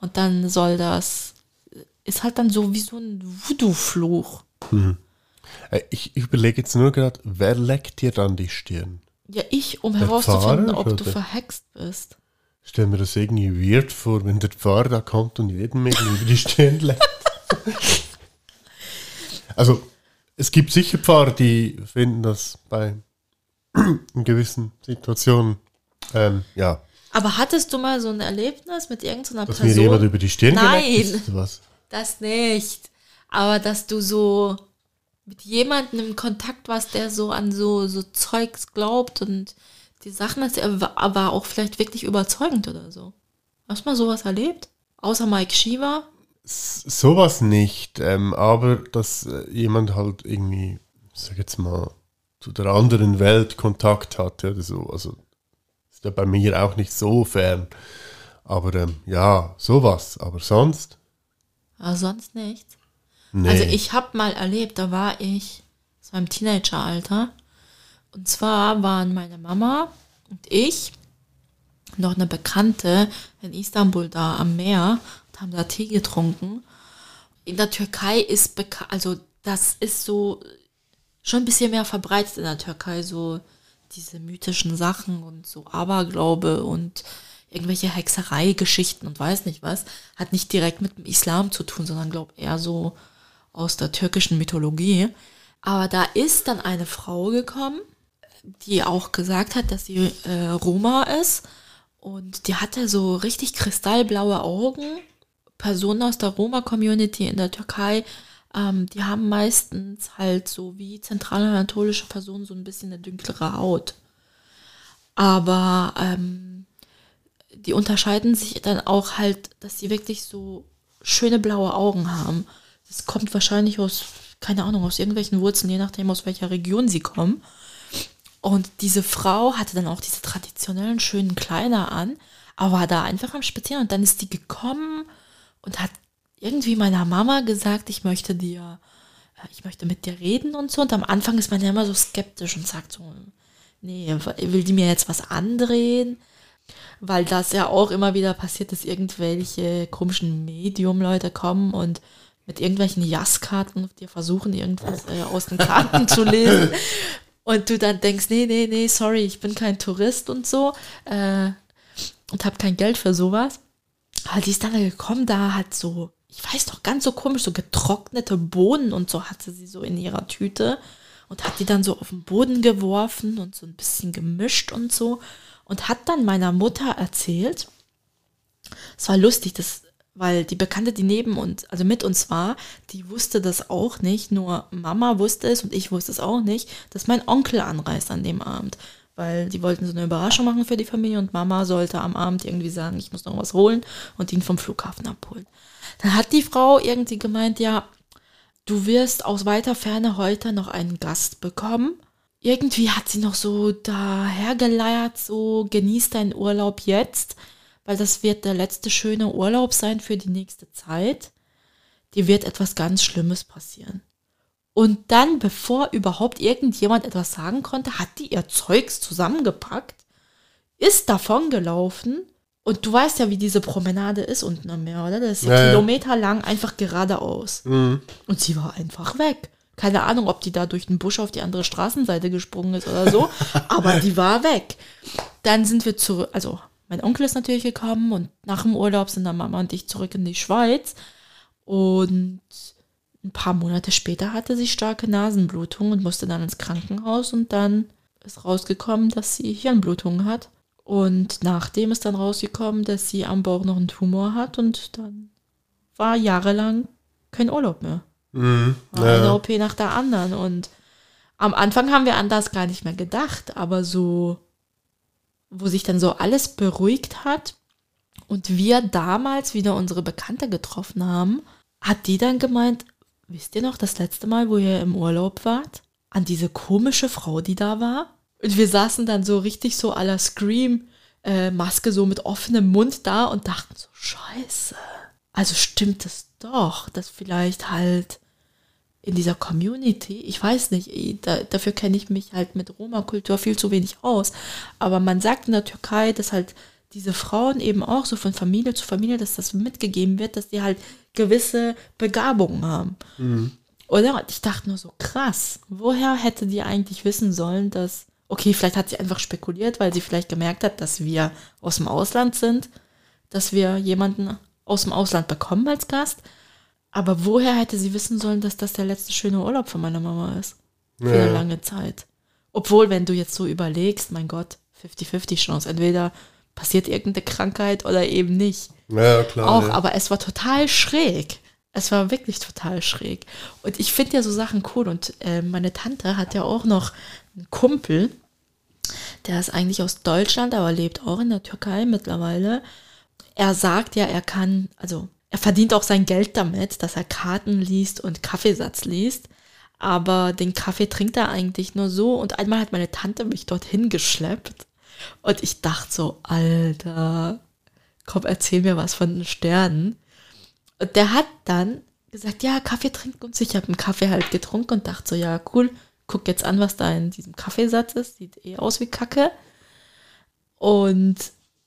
Und dann soll das, ist halt dann so wie so ein Voodoo-Fluch. Äh, Ich, ich überlege jetzt nur gerade, wer leckt dir dann die Stirn? Ja, ich, um Der herauszufinden, Pfarrer, ob du verhext bist. Stell mir das irgendwie weird vor, wenn der Pfarrer da kommt und jedem irgendwie über die Stirn leckt. [LAUGHS] also, es gibt sicher Pfarrer, die finden das bei in gewissen Situationen, ähm, ja, Aber hattest du mal so ein Erlebnis mit irgendeiner dass mir Person? jemand über die Stirn Nein. geleckt ist. Was? das nicht. Aber dass du so mit jemandem im Kontakt warst, der so an so, so Zeugs glaubt und die Sachen, dass er war, war auch vielleicht wirklich überzeugend oder so. Hast du mal sowas erlebt? Außer Mike Shiva? S- Sowas nicht, ähm, aber dass äh, jemand halt irgendwie, ich sag jetzt mal, zu der anderen Welt Kontakt hatte oder so. Also ist ja bei mir auch nicht so fern. Aber ähm, ja, sowas. Aber sonst? Aber sonst nichts. Nee. Also ich habe mal erlebt, da war ich, das war im Teenageralter. Und zwar waren meine Mama und ich noch eine Bekannte in Istanbul da am Meer und haben da Tee getrunken. In der Türkei ist bekannt, also das ist so schon ein bisschen mehr verbreitet in der Türkei, so diese mythischen Sachen und so Aberglaube und irgendwelche Hexerei-Geschichten und weiß nicht was. Hat nicht direkt mit dem Islam zu tun, sondern glaube eher so aus der türkischen Mythologie. Aber da ist dann eine Frau gekommen, die auch gesagt hat, dass sie äh, Roma ist. Und die hatte so richtig kristallblaue Augen. Personen aus der Roma-Community in der Türkei, ähm, die haben meistens halt so wie zentralanatolische Personen so ein bisschen eine dunklere Haut. Aber ähm, die unterscheiden sich dann auch halt, dass sie wirklich so schöne blaue Augen haben. Das kommt wahrscheinlich aus, keine Ahnung, aus irgendwelchen Wurzeln, je nachdem, aus welcher Region sie kommen. Und diese Frau hatte dann auch diese traditionellen schönen Kleider an, aber war da einfach am Spazieren. Und dann ist die gekommen und hat irgendwie meiner Mama gesagt, ich möchte dir, äh, ich möchte mit dir reden und so. Und am Anfang ist man ja immer so skeptisch und sagt so, nee, will die mir jetzt was andrehen? Weil das ja auch immer wieder passiert, dass irgendwelche komischen Medium-Leute kommen und mit irgendwelchen Jasskarten dir versuchen, irgendwas äh, aus den Karten zu lesen. Und du dann denkst, nee, nee, nee, sorry, ich bin kein Tourist und so äh, und habe kein Geld für sowas. Aber die ist dann gekommen, da hat so, ich weiß doch, ganz so komisch, so getrocknete Bohnen und so hatte sie so in ihrer Tüte und hat die dann so auf den Boden geworfen und so ein bisschen gemischt und so und hat dann meiner Mutter erzählt, es war lustig, das weil die Bekannte, die neben uns, also mit uns war, die wusste das auch nicht. Nur Mama wusste es und ich wusste es auch nicht, dass mein Onkel anreist an dem Abend. Weil die wollten so eine Überraschung machen für die Familie und Mama sollte am Abend irgendwie sagen, ich muss noch was holen und ihn vom Flughafen abholen. Dann hat die Frau irgendwie gemeint, ja, du wirst aus weiter Ferne heute noch einen Gast bekommen. Irgendwie hat sie noch so dahergeleiert, so genieß deinen Urlaub jetzt weil das wird der letzte schöne Urlaub sein für die nächste Zeit. Dir wird etwas ganz Schlimmes passieren. Und dann, bevor überhaupt irgendjemand etwas sagen konnte, hat die ihr Zeugs zusammengepackt, ist davon gelaufen. Und du weißt ja, wie diese Promenade ist unten am Meer, oder? Das ist ja, kilometerlang einfach geradeaus. Mhm. Und sie war einfach weg. Keine Ahnung, ob die da durch den Busch auf die andere Straßenseite gesprungen ist oder so, [LAUGHS] aber die war weg. Dann sind wir zurück, also mein Onkel ist natürlich gekommen und nach dem Urlaub sind dann Mama und ich zurück in die Schweiz. Und ein paar Monate später hatte sie starke Nasenblutung und musste dann ins Krankenhaus und dann ist rausgekommen, dass sie Hirnblutung hat. Und nachdem ist dann rausgekommen, dass sie am Bauch noch einen Tumor hat und dann war jahrelang kein Urlaub mehr. Mhm, war ja. eine OP nach der anderen. Und am Anfang haben wir an das gar nicht mehr gedacht, aber so wo sich dann so alles beruhigt hat und wir damals wieder unsere Bekannte getroffen haben, hat die dann gemeint, wisst ihr noch das letzte Mal, wo ihr im Urlaub wart? An diese komische Frau, die da war? Und wir saßen dann so richtig so aller Scream, äh, Maske so mit offenem Mund da und dachten so, scheiße. Also stimmt es doch, dass vielleicht halt in dieser Community, ich weiß nicht, da, dafür kenne ich mich halt mit Roma-Kultur viel zu wenig aus, aber man sagt in der Türkei, dass halt diese Frauen eben auch so von Familie zu Familie, dass das mitgegeben wird, dass die halt gewisse Begabungen haben. Mhm. Oder? Und ich dachte nur so, krass, woher hätte die eigentlich wissen sollen, dass, okay, vielleicht hat sie einfach spekuliert, weil sie vielleicht gemerkt hat, dass wir aus dem Ausland sind, dass wir jemanden aus dem Ausland bekommen als Gast, aber woher hätte sie wissen sollen, dass das der letzte schöne Urlaub von meiner Mama ist? Für ja. eine lange Zeit. Obwohl, wenn du jetzt so überlegst, mein Gott, 50-50 Chance. Entweder passiert irgendeine Krankheit oder eben nicht. Ja, klar. Auch, ja. aber es war total schräg. Es war wirklich total schräg. Und ich finde ja so Sachen cool. Und äh, meine Tante hat ja auch noch einen Kumpel, der ist eigentlich aus Deutschland, aber lebt auch in der Türkei mittlerweile. Er sagt ja, er kann, also er verdient auch sein Geld damit, dass er Karten liest und Kaffeesatz liest. Aber den Kaffee trinkt er eigentlich nur so. Und einmal hat meine Tante mich dorthin geschleppt. Und ich dachte so, Alter, komm, erzähl mir was von den Sternen. Und der hat dann gesagt, ja, Kaffee trinken und ich habe einen Kaffee halt getrunken und dachte so, ja, cool, guck jetzt an, was da in diesem Kaffeesatz ist. Sieht eh aus wie Kacke. Und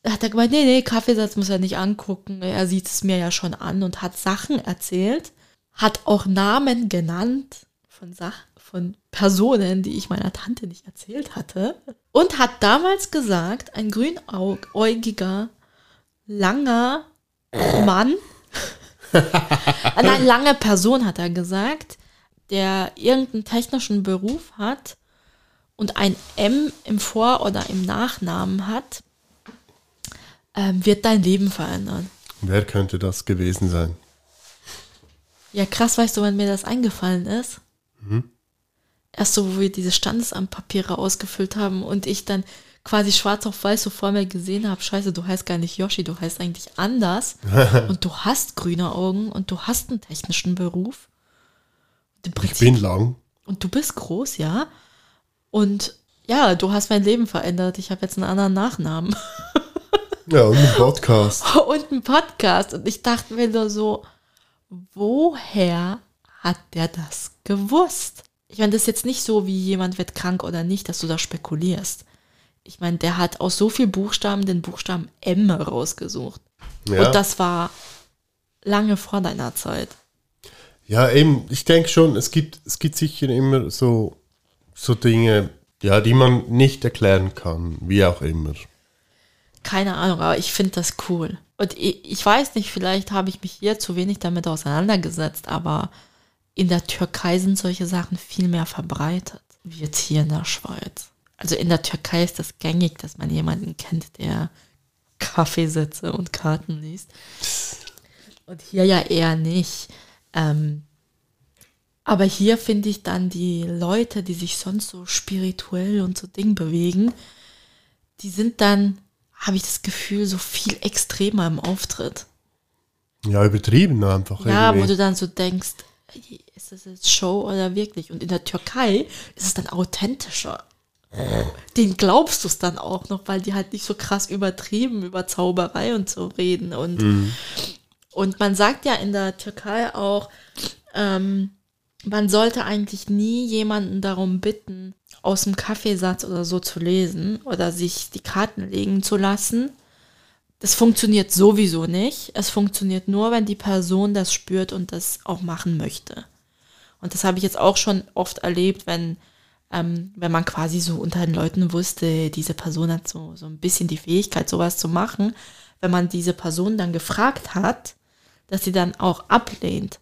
hat er gemeint, nee, nee, Kaffeesatz muss er nicht angucken. Er sieht es mir ja schon an und hat Sachen erzählt, hat auch Namen genannt von Sachen, von Personen, die ich meiner Tante nicht erzählt hatte. Und hat damals gesagt, ein grünäugiger, langer Mann, [LAUGHS] eine lange Person hat er gesagt, der irgendeinen technischen Beruf hat und ein M im Vor- oder im Nachnamen hat, ähm, wird dein Leben verändern. Wer könnte das gewesen sein? Ja, krass, weißt du, wann mir das eingefallen ist? Mhm. Erst so, wo wir diese Standesamtpapiere ausgefüllt haben und ich dann quasi schwarz auf weiß so vor mir gesehen habe, scheiße, du heißt gar nicht Yoshi, du heißt eigentlich anders [LAUGHS] und du hast grüne Augen und du hast einen technischen Beruf. ich bin lang. Und du bist groß, ja. Und Ja, du hast mein Leben verändert. Ich habe jetzt einen anderen Nachnamen. [LAUGHS] Ja, und ein Podcast. [LAUGHS] und einen Podcast. Und ich dachte mir nur so, woher hat der das gewusst? Ich meine, das ist jetzt nicht so, wie jemand wird krank oder nicht, dass du da spekulierst. Ich meine, der hat aus so viel Buchstaben den Buchstaben M rausgesucht. Ja. Und das war lange vor deiner Zeit. Ja, eben, ich denke schon, es gibt, es gibt sicher immer so, so Dinge, ja, die man nicht erklären kann, wie auch immer. Keine Ahnung, aber ich finde das cool. Und ich, weiß nicht, vielleicht habe ich mich hier zu wenig damit auseinandergesetzt, aber in der Türkei sind solche Sachen viel mehr verbreitet, wie jetzt hier in der Schweiz. Also in der Türkei ist das gängig, dass man jemanden kennt, der Kaffeesitze und Karten liest. Und hier ja eher nicht. Ähm, aber hier finde ich dann die Leute, die sich sonst so spirituell und so Ding bewegen, die sind dann, habe ich das Gefühl, so viel extremer im Auftritt. Ja, übertrieben einfach. Ja, wo irgendwie. du dann so denkst, ist das jetzt Show oder wirklich? Und in der Türkei ist es dann authentischer. Den glaubst du es dann auch noch, weil die halt nicht so krass übertrieben über Zauberei und so reden. Und, und man sagt ja in der Türkei auch, ähm, man sollte eigentlich nie jemanden darum bitten, aus dem Kaffeesatz oder so zu lesen oder sich die Karten legen zu lassen. Das funktioniert sowieso nicht. Es funktioniert nur, wenn die Person das spürt und das auch machen möchte. Und das habe ich jetzt auch schon oft erlebt, wenn, ähm, wenn man quasi so unter den Leuten wusste, diese Person hat so, so ein bisschen die Fähigkeit, sowas zu machen. Wenn man diese Person dann gefragt hat, dass sie dann auch ablehnt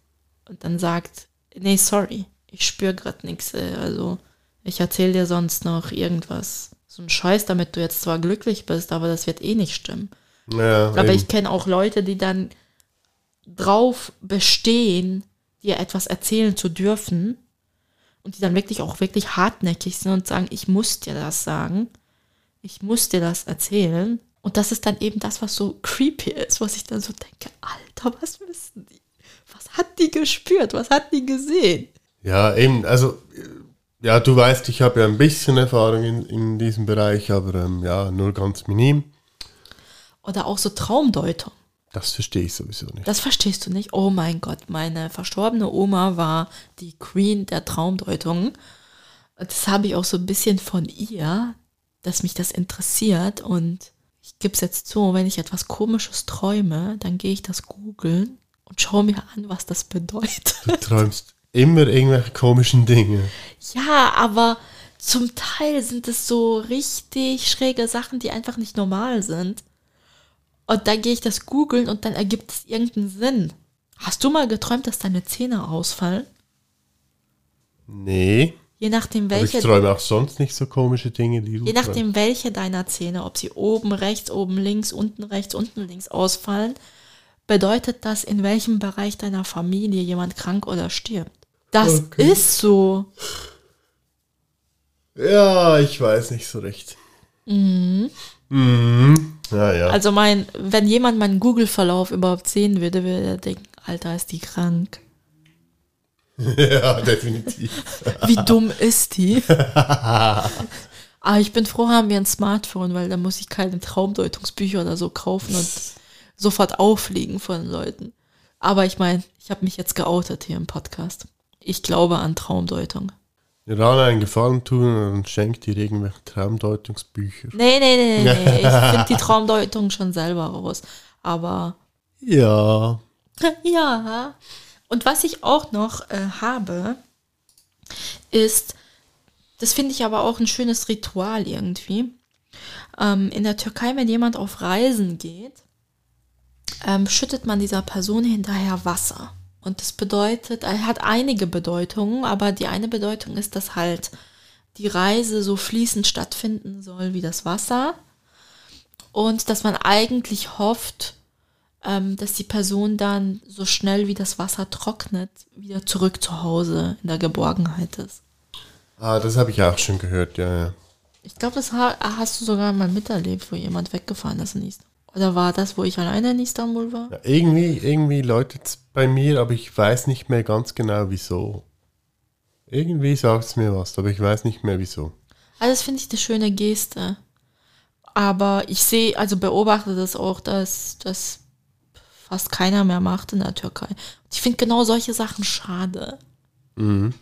und dann sagt, nee, sorry, ich spüre gerade nichts. Also ich erzähle dir sonst noch irgendwas. So ein Scheiß, damit du jetzt zwar glücklich bist, aber das wird eh nicht stimmen. ja, Aber eben. ich kenne auch Leute, die dann drauf bestehen, dir etwas erzählen zu dürfen und die dann wirklich auch wirklich hartnäckig sind und sagen, ich muss dir das sagen, ich muss dir das erzählen. Und das ist dann eben das, was so creepy ist, was ich dann so denke, Alter, was wissen die? Was hat die gespürt? Was hat die gesehen? Ja, eben, also, ja, du weißt, ich habe ja ein bisschen Erfahrung in, in diesem Bereich, aber ähm, ja, nur ganz minim. Oder auch so Traumdeutung. Das verstehe ich sowieso nicht. Das verstehst du nicht? Oh mein Gott, meine verstorbene Oma war die Queen der Traumdeutung. Das habe ich auch so ein bisschen von ihr, dass mich das interessiert. Und ich gebe es jetzt zu, wenn ich etwas Komisches träume, dann gehe ich das googeln und schaue mir an, was das bedeutet. Du träumst immer irgendwelche komischen Dinge. Ja, aber zum Teil sind es so richtig schräge Sachen, die einfach nicht normal sind. Und dann gehe ich das googeln und dann ergibt es irgendeinen Sinn. Hast du mal geträumt, dass deine Zähne ausfallen? Nee, Je nachdem, aber ich welche, träume auch sonst nicht so komische Dinge, die du je nachdem, welche deiner Zähne, ob sie oben rechts, oben links, unten rechts, unten links ausfallen, bedeutet das, in welchem Bereich deiner Familie jemand krank oder stirbt. Das Okay. ist so. Ja, ich weiß nicht so recht. Mhm. Ja, ja. Also mein, wenn jemand meinen Google-Verlauf überhaupt sehen würde, würde er denken, Alter, ist die krank. [LAUGHS] ja, definitiv. Wie dumm ist die? Aber [LAUGHS] ich bin froh, haben wir ein Smartphone, weil da muss ich keine Traumdeutungsbücher oder so kaufen und [LAUGHS] sofort auffliegen von Leuten. Aber ich meine, ich habe mich jetzt geoutet hier im Podcast. Ich glaube an Traumdeutung. Rana einen Gefallen tun und schenkt dir irgendwelche Traumdeutungsbücher. Nee, nee, nee, nee, nee. Ich [LAUGHS] finde die Traumdeutung schon selber raus. Aber Ja. [LAUGHS] Ja. Und was ich auch noch äh, habe, ist, das finde ich aber auch ein schönes Ritual irgendwie. Ähm, in der Türkei, wenn jemand auf Reisen geht, ähm, schüttet man dieser Person hinterher Wasser. Und das bedeutet, er hat einige Bedeutungen, aber die eine Bedeutung ist, dass halt die Reise so fließend stattfinden soll wie das Wasser. Und dass man eigentlich hofft, ähm, dass die Person dann so schnell wie das Wasser trocknet, wieder zurück zu Hause in der Geborgenheit ist. Ah, das habe ich auch schon gehört, ja, ja. Ich glaube, das ha hast du sogar mal miterlebt, wo jemand weggefahren ist in Istanbul. Oder war das, wo ich alleine in Istanbul war? ja irgendwie, irgendwie läutet es bei mir, aber ich weiß nicht mehr ganz genau wieso. Irgendwie sagt es mir was, aber ich weiß nicht mehr wieso. Also das finde ich eine schöne Geste. Aber ich sehe, also beobachte das auch, dass das fast keiner mehr macht in der Türkei. Ich finde genau solche Sachen schade. Mhm.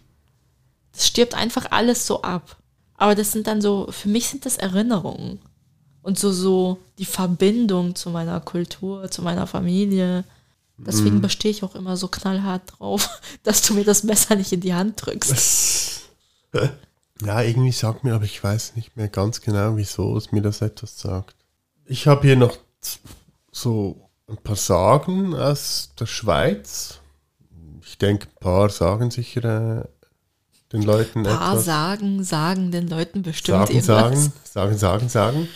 Das stirbt einfach alles so ab. Aber das sind dann so, für mich sind das Erinnerungen. Und so, so die Verbindung zu meiner Kultur, zu meiner Familie. Deswegen bestehe ich auch immer so knallhart drauf, [LAUGHS] dass du mir das Messer nicht in die Hand drückst. [LAUGHS] Ja, irgendwie sagt mir, aber ich weiß nicht mehr ganz genau, wieso es mir das etwas sagt. Ich habe hier noch so ein paar Sagen aus der Schweiz. Ich denke, ein paar sagen sicher äh, den Leuten Ein paar etwas. sagen, sagen den Leuten bestimmt sagen, irgendwas. sagen, sagen, sagen, sagen.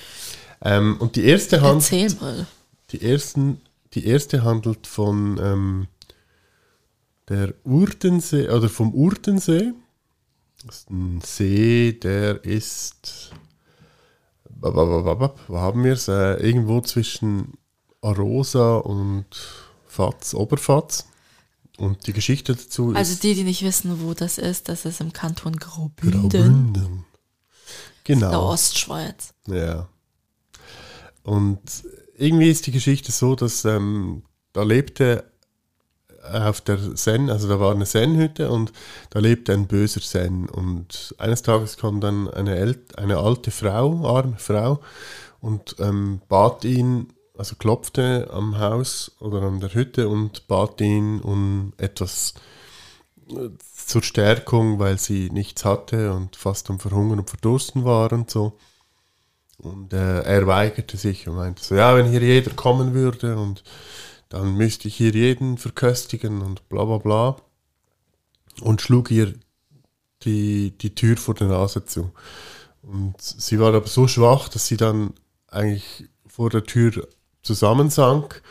Ähm, und die erste Hand, Erzähl mal. die ersten, die erste handelt von ähm, der Urdensee oder vom Urdensee. Das ist ein See, der ist wo haben wir es? Äh, irgendwo zwischen Arosa und Fatz, Oberfatz. Und die Geschichte dazu Also ist die, die nicht wissen, wo das ist, das ist im Kanton Graubünden, Graubünden. der Genau. Ostschweiz. Ja. Und irgendwie ist die Geschichte so, dass ähm, da lebte auf der Sen, also da war eine Zen-Hütte und da lebte ein böser Zen. Und eines Tages kam dann eine, ält eine alte Frau, arme Frau, und ähm, bat ihn, also klopfte am Haus oder an der Hütte und bat ihn um etwas äh, zur Stärkung, weil sie nichts hatte und fast am Verhungern und Verdursten war und so. Und äh, er weigerte sich und meinte so, ja, wenn hier jeder kommen würde und dann müsste ich hier jeden verköstigen und bla bla bla. Und schlug ihr die, die Tür vor der Nase zu. Und sie war aber so schwach, dass sie dann eigentlich vor der Tür zusammensank.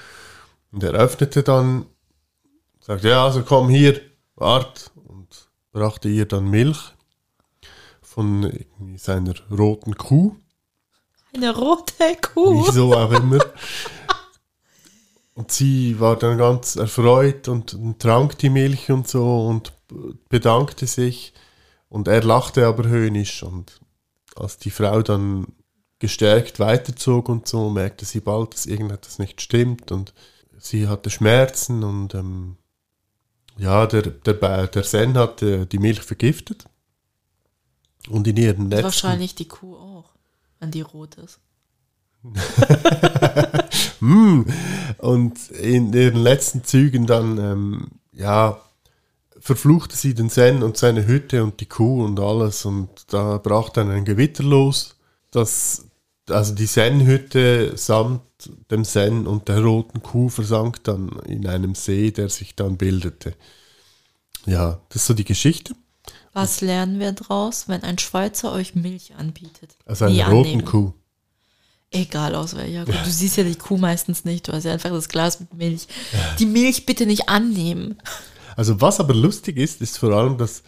Und er öffnete dann, sagte, ja, also komm hier, wart. Und brachte ihr dann Milch von seiner roten Kuh. Eine rote Kuh. Wieso auch immer. Und sie war dann ganz erfreut und, und trank die Milch und so und bedankte sich. Und er lachte aber höhnisch. Und als die Frau dann gestärkt weiterzog und so, merkte sie bald, dass irgendetwas nicht stimmt. Und sie hatte Schmerzen und ähm, ja, der, der, der Sen hatte die Milch vergiftet. Und in ihren letzten Wahrscheinlich die Kuh auch, wenn die rot ist. Mm. [LAUGHS] Und in ihren letzten Zügen dann, ähm, ja, verfluchte sie den Zen und seine Hütte und die Kuh und alles. Und da brach dann ein Gewitter los, das, also die Zen-Hütte samt dem Zen und der roten Kuh versank dann in einem See, der sich dann bildete. Ja, das ist so die Geschichte. Was lernen wir draus, wenn ein Schweizer euch Milch anbietet? Also eine Nie roten annehmen. Kuh. Egal aus welcher Kuh. Du siehst ja die Kuh meistens nicht. Du hast ja einfach das Glas mit Milch. Die Milch bitte nicht annehmen. Also was aber lustig ist, ist vor allem, dass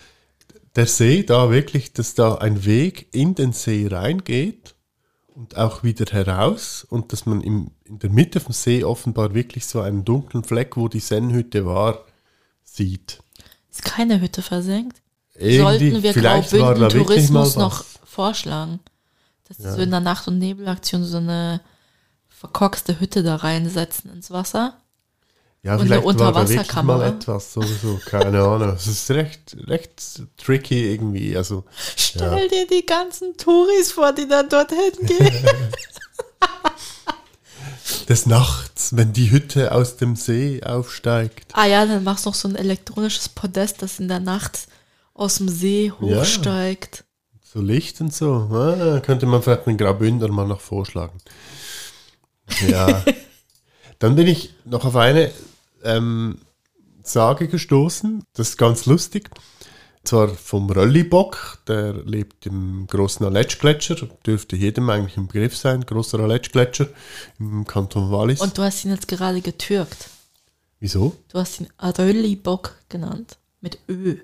der See da wirklich, dass da ein Weg in den See reingeht und auch wieder heraus und dass man im, in der Mitte vom See offenbar wirklich so einen dunklen Fleck, wo die Zen-Hütte war, sieht. Ist keine Hütte versenkt? Sollten wir Graubünden Tourismus noch vorschlagen? Dass sie so in der Nacht- und Nebelaktion so eine verkorkste Hütte da reinsetzen ins Wasser. Ja, und vielleicht eine wirklich mal Unterwasserkamera. etwas sowieso, keine Ahnung. Es ist recht, recht tricky irgendwie. Also Stell dir die ganzen Touris vor, die dann dorthin gehen. [LAUGHS] des Nachts, wenn die Hütte aus dem See aufsteigt. ah ja, dann machst du noch so ein elektronisches Podest, das in der Nacht aus dem See hochsteigt. So Licht und so. Ah, könnte man vielleicht einen Graubünder mal noch vorschlagen. Ja. [LAUGHS] Dann bin ich noch auf eine ähm, Sage gestoßen. Das ist ganz lustig. Zwar vom Röllibock, der lebt im großen Aletschgletscher, dürfte jedem eigentlich im Begriff sein, großer Aletschgletscher im Kanton Wallis. Und du hast ihn jetzt gerade getürkt. Wieso? Du hast ihn Röllibock genannt. Mit Ö.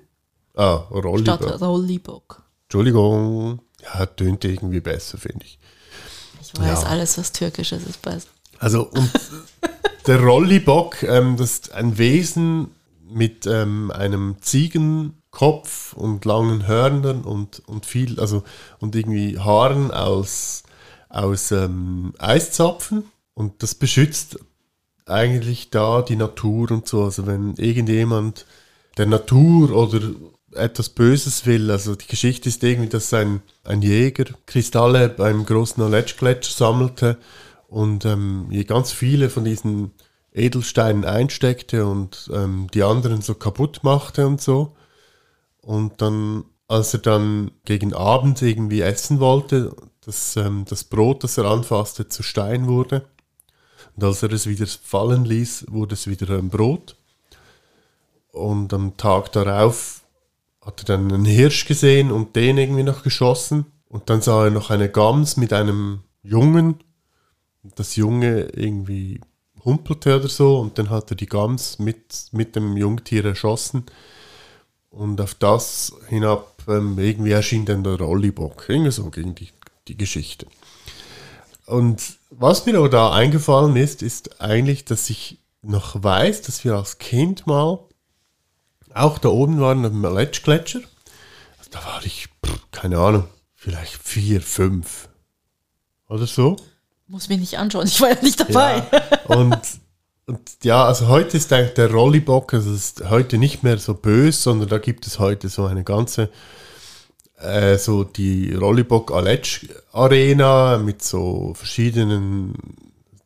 Ah, Statt Rollibock. Rollibock. Entschuldigung. Ja, tönt irgendwie besser, finde ich. Ich weiß, Ja. alles, was türkisch ist, ist besser. Also und [LAUGHS] der Rollibock, ähm, das ist ein Wesen mit ähm, einem Ziegenkopf Kopf und langen Hörnern und, und viel, also und irgendwie Haaren aus, aus ähm, Eiszapfen. Und das beschützt eigentlich da die Natur und so. Also wenn irgendjemand der Natur oder etwas Böses will, also die Geschichte ist irgendwie, dass ein, ein Jäger Kristalle beim großen Aletsch-Gletscher sammelte und ähm, ganz viele von diesen Edelsteinen einsteckte und ähm, die anderen so kaputt machte und so. Und dann, als er dann gegen Abend irgendwie essen wollte, dass ähm, das Brot, das er anfasste, zu Stein wurde. Und als er es wieder fallen ließ, wurde es wieder ein Brot. Und am Tag darauf hat er dann einen Hirsch gesehen und den irgendwie noch geschossen. Und dann sah er noch eine Gams mit einem Jungen. Das Junge irgendwie humpelte oder so. Und dann hat er die Gams mit, mit dem Jungtier erschossen. Und auf das hinab ähm, irgendwie erschien dann der Rollibock. Irgendwie so gegen die, die Geschichte. Und was mir aber da eingefallen ist, ist eigentlich, dass ich noch weiß, dass wir als Kind mal auch da oben waren am Letschgletscher. Da war ich, keine Ahnung, vielleicht vier, fünf oder so. Muss mich nicht anschauen, ich war ja nicht dabei. Ja, [LAUGHS] und und ja, also heute ist eigentlich der Rollibock, also ist heute nicht mehr so böse, sondern da gibt es heute so eine ganze, äh, so die Rollibock Aletsch Arena mit so verschiedenen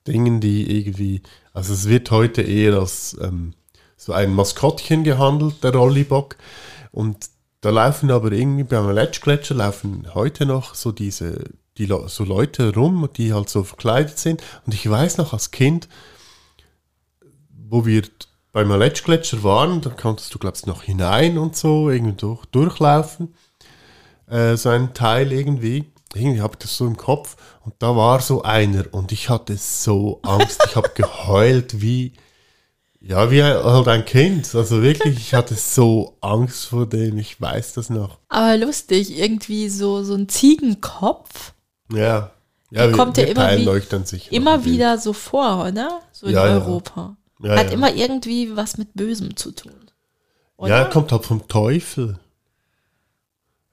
Dingen, die irgendwie, also es wird heute eher als ähm, so ein Maskottchen gehandelt, der Rollibock. Und da laufen aber irgendwie beim Aletsch-Gletscher laufen heute noch so diese, die, so Leute rum, die halt so verkleidet sind. Und ich weiß noch als Kind, wo wir beim Aletschgletscher waren, da konntest du, glaubst noch hinein und so, irgendwie durch, durchlaufen. Äh, so ein Teil irgendwie. Irgendwie habe ich das so im Kopf. Und da war so einer und ich hatte so Angst. Ich habe [LAUGHS] geheult wie, ja, wie halt ein Kind. Also wirklich, ich hatte so Angst vor dem. Ich weiß das noch. Aber lustig, irgendwie so, so ein Ziegenkopf. Ja. Ja, kommt ja immer, wie, immer wieder so vor, oder? So in ja, Europa. Ja, Hat ja. immer irgendwie was mit Bösem zu tun. Oder? Ja, kommt halt vom Teufel.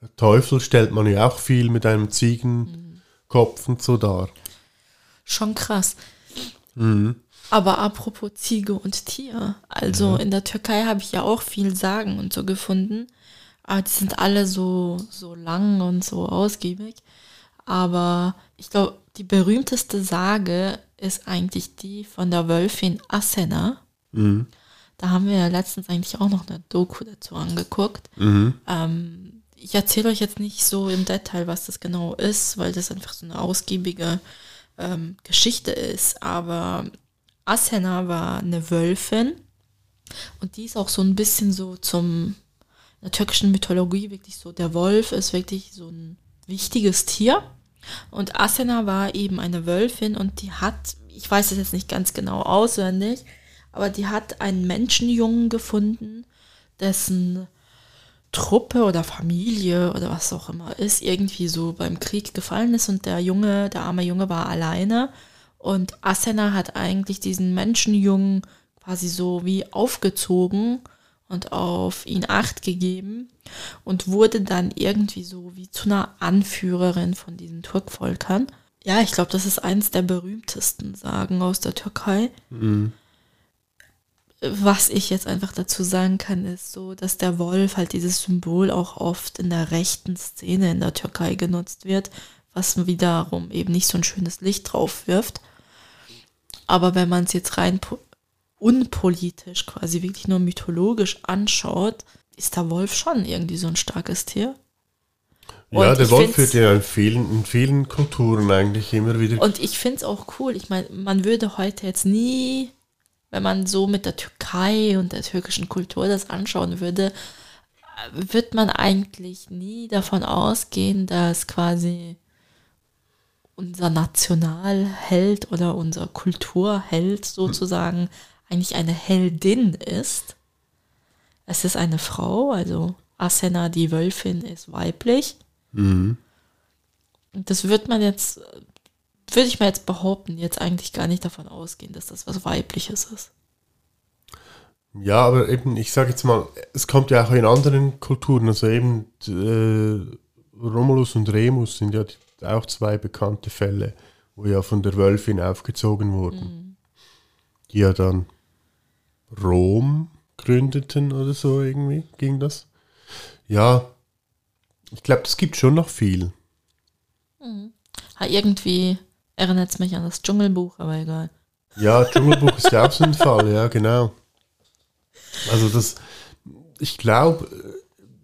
Der Teufel stellt man ja auch viel mit einem Ziegenkopf und so dar. Schon krass. Mhm. Aber apropos Ziege und Tier. Also ja. in der Türkei habe ich ja auch viel Sagen und so gefunden. Aber die sind alle so, so lang und so ausgiebig. Aber ich glaube, die berühmteste Sage ist eigentlich die von der Wölfin Asena. Mhm. Da haben wir ja letztens eigentlich auch noch eine Doku dazu angeguckt. Mhm. Ähm, ich erzähle euch jetzt nicht so im Detail, was das genau ist, weil das einfach so eine ausgiebige ähm, Geschichte ist. Aber Asena war eine Wölfin und die ist auch so ein bisschen so zum in der türkischen Mythologie wirklich so, der Wolf ist wirklich so ein wichtiges Tier. Und Asena war eben eine Wölfin und die hat, ich weiß es jetzt nicht ganz genau auswendig, aber die hat einen Menschenjungen gefunden, dessen Truppe oder Familie oder was auch immer ist, irgendwie so beim Krieg gefallen ist und der Junge, der arme Junge war alleine. Und Asena hat eigentlich diesen Menschenjungen quasi so wie aufgezogen und auf ihn acht gegeben und wurde dann irgendwie so wie zu einer Anführerin von diesen Turkvolkern. Ja, ich glaube, das ist eins der berühmtesten Sagen aus der Türkei. Mhm. Was ich jetzt einfach dazu sagen kann, ist so, dass der Wolf halt dieses Symbol auch oft in der rechten Szene in der Türkei genutzt wird, was wiederum eben nicht so ein schönes Licht drauf wirft. Aber wenn man es jetzt rein unpolitisch, quasi wirklich nur mythologisch anschaut, ist der Wolf schon irgendwie so ein starkes Tier. Und ja, der Wolf wird ja in vielen, in vielen Kulturen eigentlich immer wieder. Und ich finde es auch cool. Ich meine, man würde heute jetzt nie, wenn man so mit der Türkei und der türkischen Kultur das anschauen würde, wird man eigentlich nie davon ausgehen, dass quasi unser Nationalheld oder unser Kulturheld sozusagen eigentlich eine Heldin ist. Es ist eine Frau, also Asena, die Wölfin, ist weiblich. Mhm. Das wird man jetzt, würde ich mal jetzt behaupten, jetzt eigentlich gar nicht davon ausgehen, dass das was Weibliches ist. Ja, aber eben, ich sage jetzt mal, es kommt ja auch in anderen Kulturen, also eben äh, Romulus und Remus sind ja auch zwei bekannte Fälle, wo ja von der Wölfin aufgezogen wurden, mhm. die ja dann Rom gründeten oder so irgendwie, ging das. Ja, ich glaube, das gibt schon noch viel. Mhm. Ha, irgendwie erinnert es mich an das Dschungelbuch, aber egal. Ja, Dschungelbuch ist ja auch so ein Fall, ja, genau. Also das, ich glaube,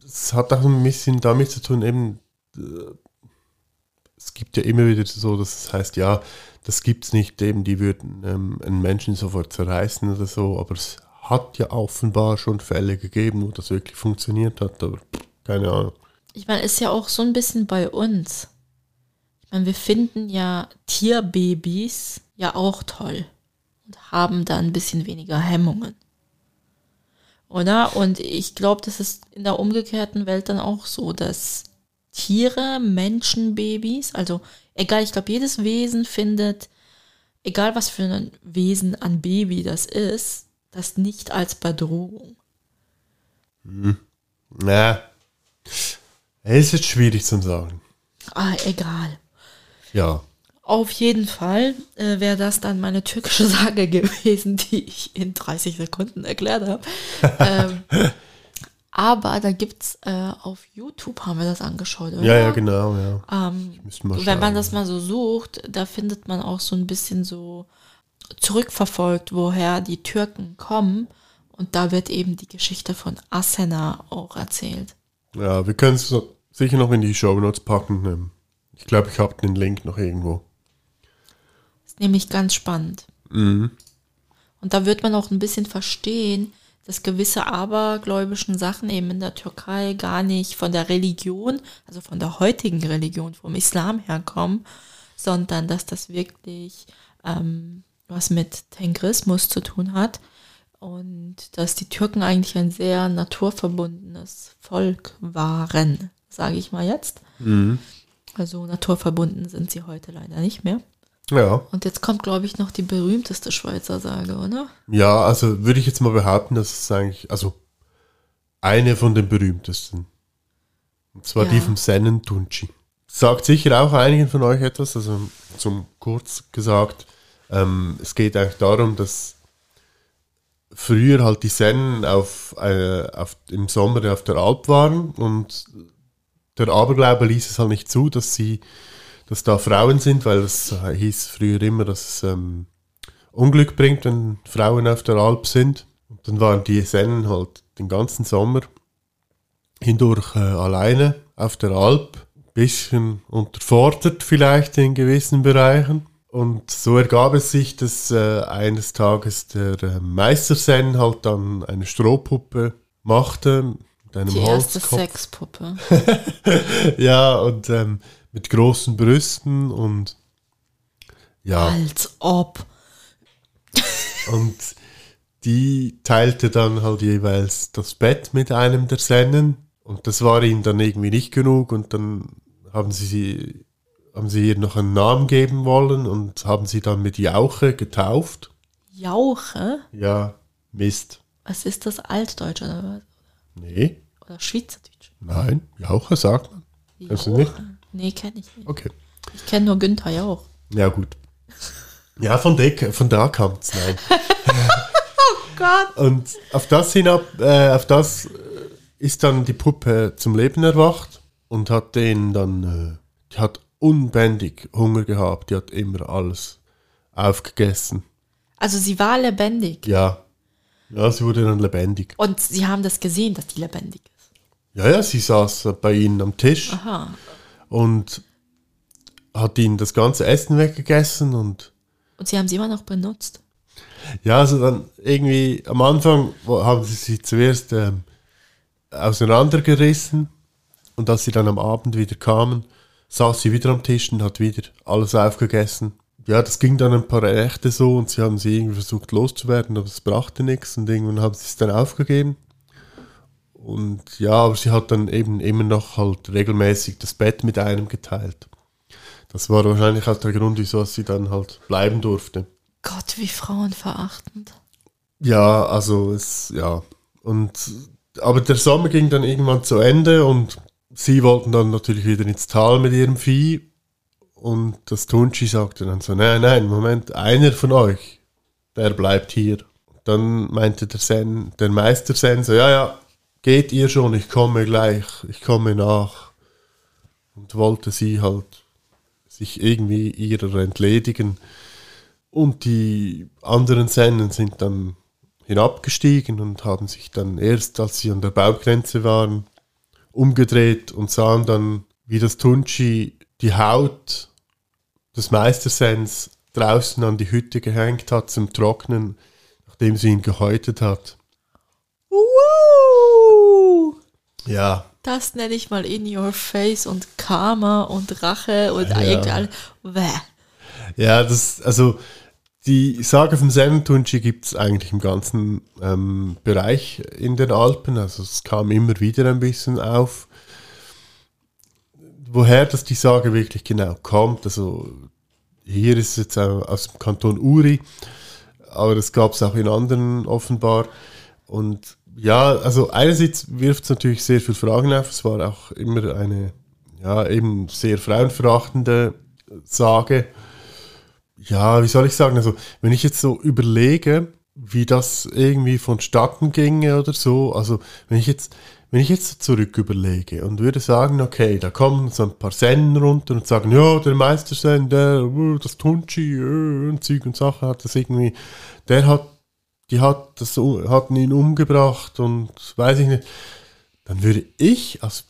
es hat auch ein bisschen damit zu tun, eben, äh, es gibt ja immer wieder so, dass es heißt, ja, das gibt es nicht, eben, die würden ähm, einen Menschen sofort zerreißen oder so, aber es hat ja offenbar schon Fälle gegeben, wo das wirklich funktioniert hat, aber keine Ahnung. Ich meine, ist ja auch so ein bisschen bei uns. Ich meine, wir finden ja Tierbabys ja auch toll und haben da ein bisschen weniger Hemmungen. Oder? Und ich glaube, das ist in der umgekehrten Welt dann auch so, dass Tiere, Menschenbabys, also egal, ich glaube, jedes Wesen findet, egal was für ein Wesen an Baby das ist, das nicht als Bedrohung. Hm. Na, es ist schwierig zu sagen. Ah, egal. Ja. Auf jeden Fall äh, wäre das dann meine türkische Sage [LAUGHS] gewesen, die ich in 30 Sekunden erklärt habe. [LAUGHS] ähm, aber da gibt es äh, auf YouTube, haben wir das angeschaut, oder? Ja, ja, genau, ja. Ähm, wenn man das mal so sucht, da findet man auch so ein bisschen so zurückverfolgt, woher die Türken kommen. Und da wird eben die Geschichte von Asena auch erzählt. Ja, wir können es sicher noch in die Show Notes packen. Ich glaube, ich habe den Link noch irgendwo nämlich ganz spannend. Mhm. Und da wird man auch ein bisschen verstehen, dass gewisse abergläubischen Sachen eben in der Türkei gar nicht von der Religion, also von der heutigen Religion, vom Islam herkommen, sondern dass das wirklich ähm, was mit Tengrismus zu tun hat und dass die Türken eigentlich ein sehr naturverbundenes Volk waren, sage ich mal jetzt. Mhm. Also naturverbunden sind sie heute leider nicht mehr. Ja. Und jetzt kommt, glaube ich, noch die berühmteste Schweizer Sage, oder? Ja, also würde ich jetzt mal behaupten, dass es eigentlich, also eine von den berühmtesten. Und zwar ja. die vom Sennentunci. Sagt sicher auch einigen von euch etwas, also zum kurz gesagt, ähm, es geht eigentlich darum, dass früher halt die Sennen auf, äh, auf, im Sommer auf der Alp waren und der Aberglaube ließ es halt nicht zu, dass sie dass da Frauen sind, weil es hieß früher immer, dass es ähm, Unglück bringt, wenn Frauen auf der Alp sind. Und dann waren die Sennen halt den ganzen Sommer hindurch äh, alleine auf der Alp, bisschen unterfordert vielleicht in gewissen Bereichen. Und so ergab es sich, dass äh, eines Tages der äh, Meister Sen halt dann eine Strohpuppe machte mit einem Die erste Holzkopf. Sexpuppe. [LAUGHS] ja, und ähm, mit großen Brüsten und ja. Als ob. und die teilte dann halt jeweils das Bett mit einem der Sennen und das war ihnen dann irgendwie nicht genug und dann haben sie sie haben sie ihr noch einen Namen geben wollen und haben sie dann mit Jauche getauft. Jauche? Ja, Mist. Was ist das Altdeutsch oder was? Nee. Oder Schweizerdeutsch? Nein, Jauche sagt man. Jauche. Kennst du nicht? Nee, kenne ich nicht. Okay. Ich kenne nur Günther Jauch. Ja, gut. Ja, von, de, von da kam es, nein. [LAUGHS] oh Gott. Und auf das hinab, äh, auf das ist dann die Puppe zum Leben erwacht und hat den dann, äh, die hat unbändig Hunger gehabt, die hat immer alles aufgegessen. Also sie war lebendig? Ja. Ja, sie wurde dann lebendig. Und sie haben das gesehen, dass die lebendig ist? Ja, ja, sie saß bei ihnen am Tisch. Aha und hat ihnen das ganze Essen weggegessen und. Und sie haben sie immer noch benutzt? Ja, also dann irgendwie am Anfang haben sie sie zuerst ähm, auseinandergerissen und als sie dann am Abend wieder kamen, saß sie wieder am Tisch und hat wieder alles aufgegessen. Ja, das ging dann ein paar Nächte so und sie haben sie irgendwie versucht loszuwerden, aber es brachte nichts und irgendwann haben sie es dann aufgegeben. Und ja, aber sie hat dann eben immer noch halt regelmäßig das Bett mit einem geteilt. Das war wahrscheinlich auch der Grund, wieso sie dann halt bleiben durfte. Gott, wie frauenverachtend. Ja, also es, ja. Und, aber der Sommer ging dann irgendwann zu Ende und sie wollten dann natürlich wieder ins Tal mit ihrem Vieh. Und das Tunchi sagte dann so, nein, nein, Moment, einer von euch, der bleibt hier. Dann meinte der, Sen, der Meister Sen so, ja, ja, geht ihr schon, ich komme gleich, ich komme nach. Und wollte sie halt sich irgendwie ihrer entledigen. Und die anderen Sennen sind dann hinabgestiegen und haben sich dann erst, als sie an der Baugrenze waren, umgedreht und sahen dann, wie das Tunchi die Haut des Meistersens draußen an die Hütte gehängt hat zum Trocknen, nachdem sie ihn gehäutet hat. Woo! Ja, Das nenne ich mal in your face und Karma und Rache und Ja. irgendwie alle. Bäh. Ja, das, also die Sage vom Sennentunchi gibt es eigentlich im ganzen ähm, Bereich in den Alpen. Also es kam immer wieder ein bisschen auf. Woher das die Sage wirklich genau kommt, also hier ist es jetzt aus dem Kanton Uri, aber das gab es auch in anderen offenbar. Und ja, also einerseits wirft es natürlich sehr viele Fragen auf. Es war auch immer eine, ja, eben sehr frauenverachtende Sage ja, wie soll ich sagen, also wenn ich jetzt so überlege, wie das irgendwie vonstatten ginge oder so, also wenn ich jetzt, wenn ich jetzt zurück überlege und würde sagen, okay, da kommen so ein paar Sennen runter und sagen, ja, der Meistersen, der, uh, das Tunchi, uh, und Zeug und Sache hat das irgendwie, der hat, die hat das, hatten ihn umgebracht und weiß ich nicht, dann würde ich als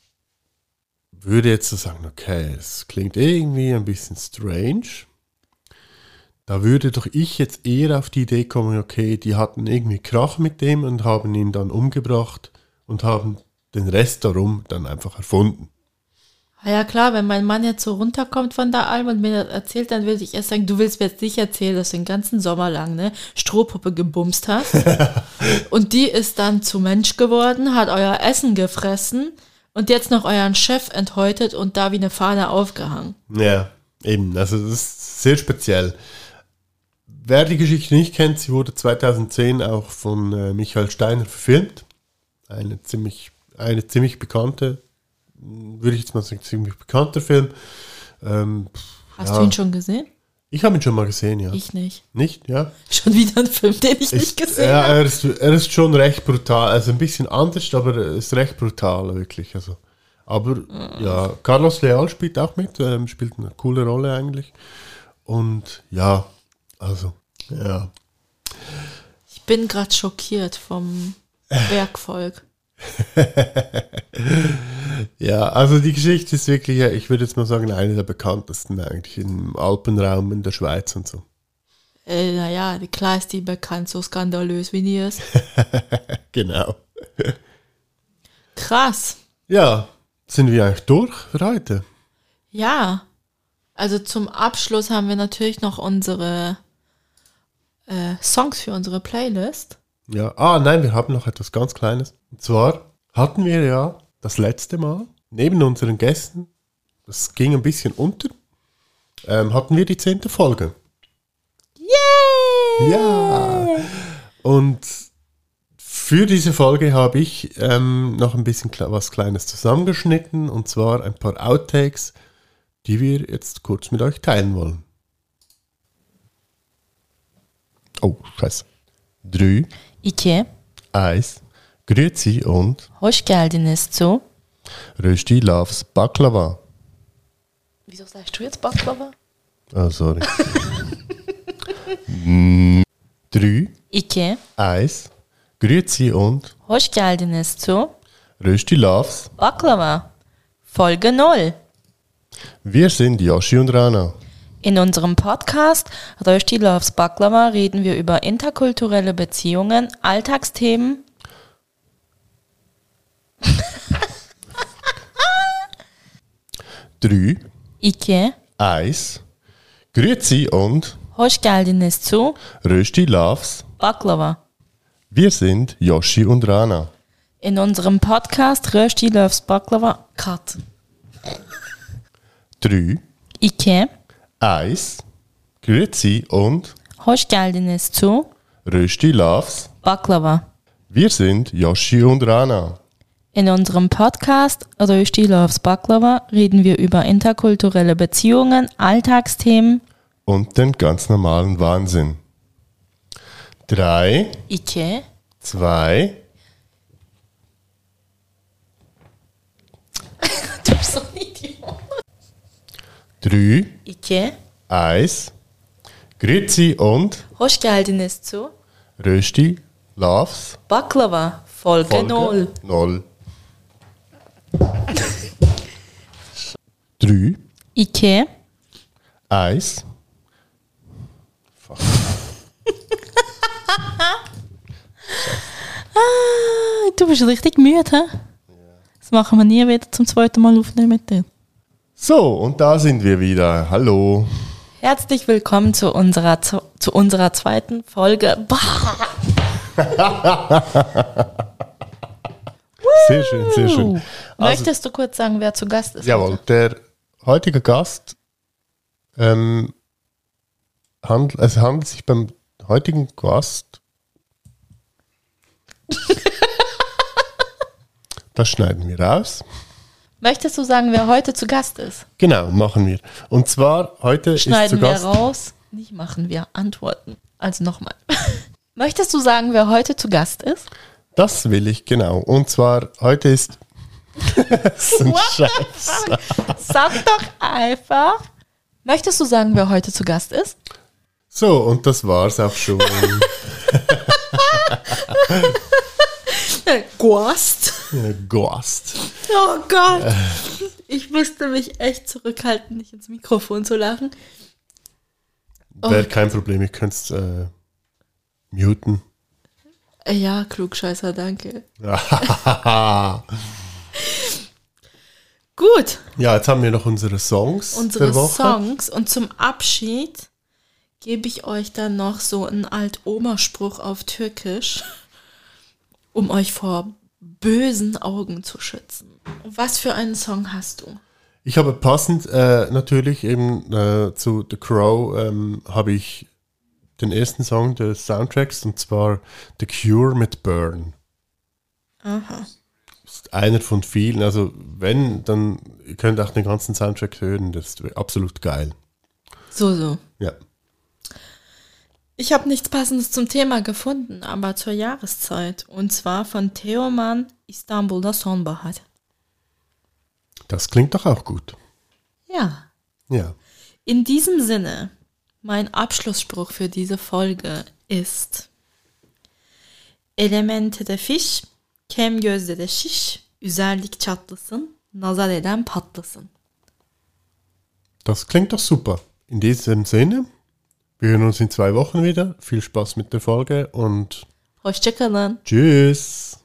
würde jetzt so sagen, okay, es klingt irgendwie ein bisschen strange. Da würde doch ich jetzt eher auf die Idee kommen, okay, die hatten irgendwie Krach mit dem und haben ihn dann umgebracht und haben den Rest darum dann einfach erfunden. Ah Ja klar, wenn mein Mann jetzt so runterkommt von der Alm und mir das erzählt, dann würde ich erst sagen, du willst mir jetzt nicht erzählen, dass du den ganzen Sommer lang ne Strohpuppe gebumst hast. [LAUGHS] und die ist dann zu Mensch geworden, hat euer Essen gefressen und jetzt noch euren Chef enthäutet und da wie eine Fahne aufgehangen. Ja, eben, also das ist sehr speziell. Wer die Geschichte nicht kennt, sie wurde 2010 auch von äh, Michael Steiner verfilmt. Eine ziemlich, eine ziemlich bekannte, würde ich jetzt mal sagen, ziemlich bekannter Film. Ähm, Hast Ja. du ihn schon gesehen? ich habe ihn schon mal gesehen, ja. Ich nicht. Nicht, ja? [LAUGHS] Schon wieder ein Film, den ich nicht Ist, gesehen ja, habe. er ist, er ist schon recht brutal, also ein bisschen anders, aber er ist recht brutal, wirklich. Also. Aber ja, Carlos Leal spielt auch mit, ähm, spielt eine coole Rolle eigentlich. Und ja, also, ja. Ich bin gerade schockiert vom [LAUGHS] Werkvolk. [LAUGHS] Ja, also die Geschichte ist wirklich, ich würde jetzt mal sagen, eine der bekanntesten eigentlich im Alpenraum in der Schweiz und so. Äh, naja, klar ist die bekannt, so skandalös wie die ist. [LAUGHS] Genau. Krass. Ja, sind wir eigentlich durch für heute? Ja. Also zum Abschluss haben wir natürlich noch unsere äh, Songs für unsere Playlist. Ja, ah nein, wir haben noch etwas ganz Kleines. Und zwar hatten wir ja das letzte Mal neben unseren Gästen, das ging ein bisschen unter, ähm, hatten wir die zehnte Folge. Yay! Ja! Und für diese Folge habe ich ähm, noch ein bisschen was Kleines zusammengeschnitten und zwar ein paar Outtakes, die wir jetzt kurz mit euch teilen wollen. Oh, scheiße. Drei, Ike, eins, Grüezi und hoş geldiniz zu. Rösti loves Baklava. Wieso sagst du jetzt Baklava? Oh, sorry. Mm, Drei, Ike, eins, Grüezi und hoş geldiniz zu. Rösti loves. Baklava. Folge 0. Wir sind Yoshi und Rana. In unserem Podcast Rösti Loves Baklava reden wir über interkulturelle Beziehungen, Alltagsthemen. [LAUGHS] Drei, Ike, eins, Grüezi und hoş geldiniz zu. Rösti loves. Baklava. Wir sind Yoshi und Rana. In unserem Podcast Rösti Loves Baklava. Cut. Drei, Ike, eins, Grüezi und hoş geldiniz zu. Rösti loves. Baklava. Wir sind Yoshi und Rana. In unserem Podcast Rösti Loves Baklava reden wir über interkulturelle Beziehungen, Alltagsthemen. Und den ganz normalen Wahnsinn. Drei, Ike. zwei, [LAUGHS] drei, Ike. eins. Grüezi und Hoş geldiniz zu Rösti loves Baklava Folge, Folge 0. Null. Drei, Ike. eins. Fuck. [LAUGHS] Ah, Du bist richtig müde, hä? Das machen wir nie wieder zum zweiten Mal aufnehmen mit dir. So, und da sind wir wieder. Hallo. Herzlich willkommen zu unserer, zu, zu unserer zweiten Folge. [LAUGHS] Sehr schön, sehr schön. Also, Möchtest du kurz sagen, wer zu Gast ist? jawohl, der heutige Gast, ähm, handl, es handelt sich beim heutigen Gast. [LAUGHS] das schneiden wir raus. Möchtest du sagen, wer heute zu Gast ist? Genau, machen wir. Und zwar heute ist zu Schneiden wir Gast. raus. Nicht machen wir, antworten. Also nochmal. [LAUGHS] Möchtest du sagen, wer heute zu Gast ist? Das will ich, genau. Und zwar heute ist. [LAUGHS] das ist ein Scheiß. Sag doch einfach. Möchtest du sagen, wer heute zu Gast ist? So, und das war's auch schon. [LAUGHS] Gast. Gast. Oh Gott. Ich musste mich echt zurückhalten, nicht ins Mikrofon zu lachen. Wäre kein Problem, ihr könnt es äh, muten. Äh, Ja, Klugscheißer, danke. [LAUGHS] ja, Gut, jetzt haben wir noch unsere Songs unsere. Songs. Und zum Abschied gebe ich euch dann noch so einen Alt-Oma-Spruch auf Türkisch, um euch vor bösen Augen zu schützen. Was für einen Song hast du? Ich habe passend äh, natürlich eben äh, zu The Crow ähm, habe ich den ersten Song des Soundtracks und zwar The Cure mit Burn. Aha. ist einer von vielen. Also wenn, dann ihr könnt auch den ganzen Soundtrack hören. Das ist absolut geil. So, so. Ja. Ich habe nichts Passendes zum Thema gefunden, aber zur Jahreszeit. Und zwar von Theoman Istanbul'da Sonbahar. Das klingt doch auch gut. Ja. Ja. In diesem Sinne, mein Abschlussspruch für diese Folge ist Elemente de fiş, kem gözde de şiş, üzerlik çatlasın, nazar eden patlasın. Das klingt doch super. In diesem Sinne, wir hören uns in zwei Wochen wieder. Viel Spaß mit der Folge und. Hoşçakalın. Tschüss.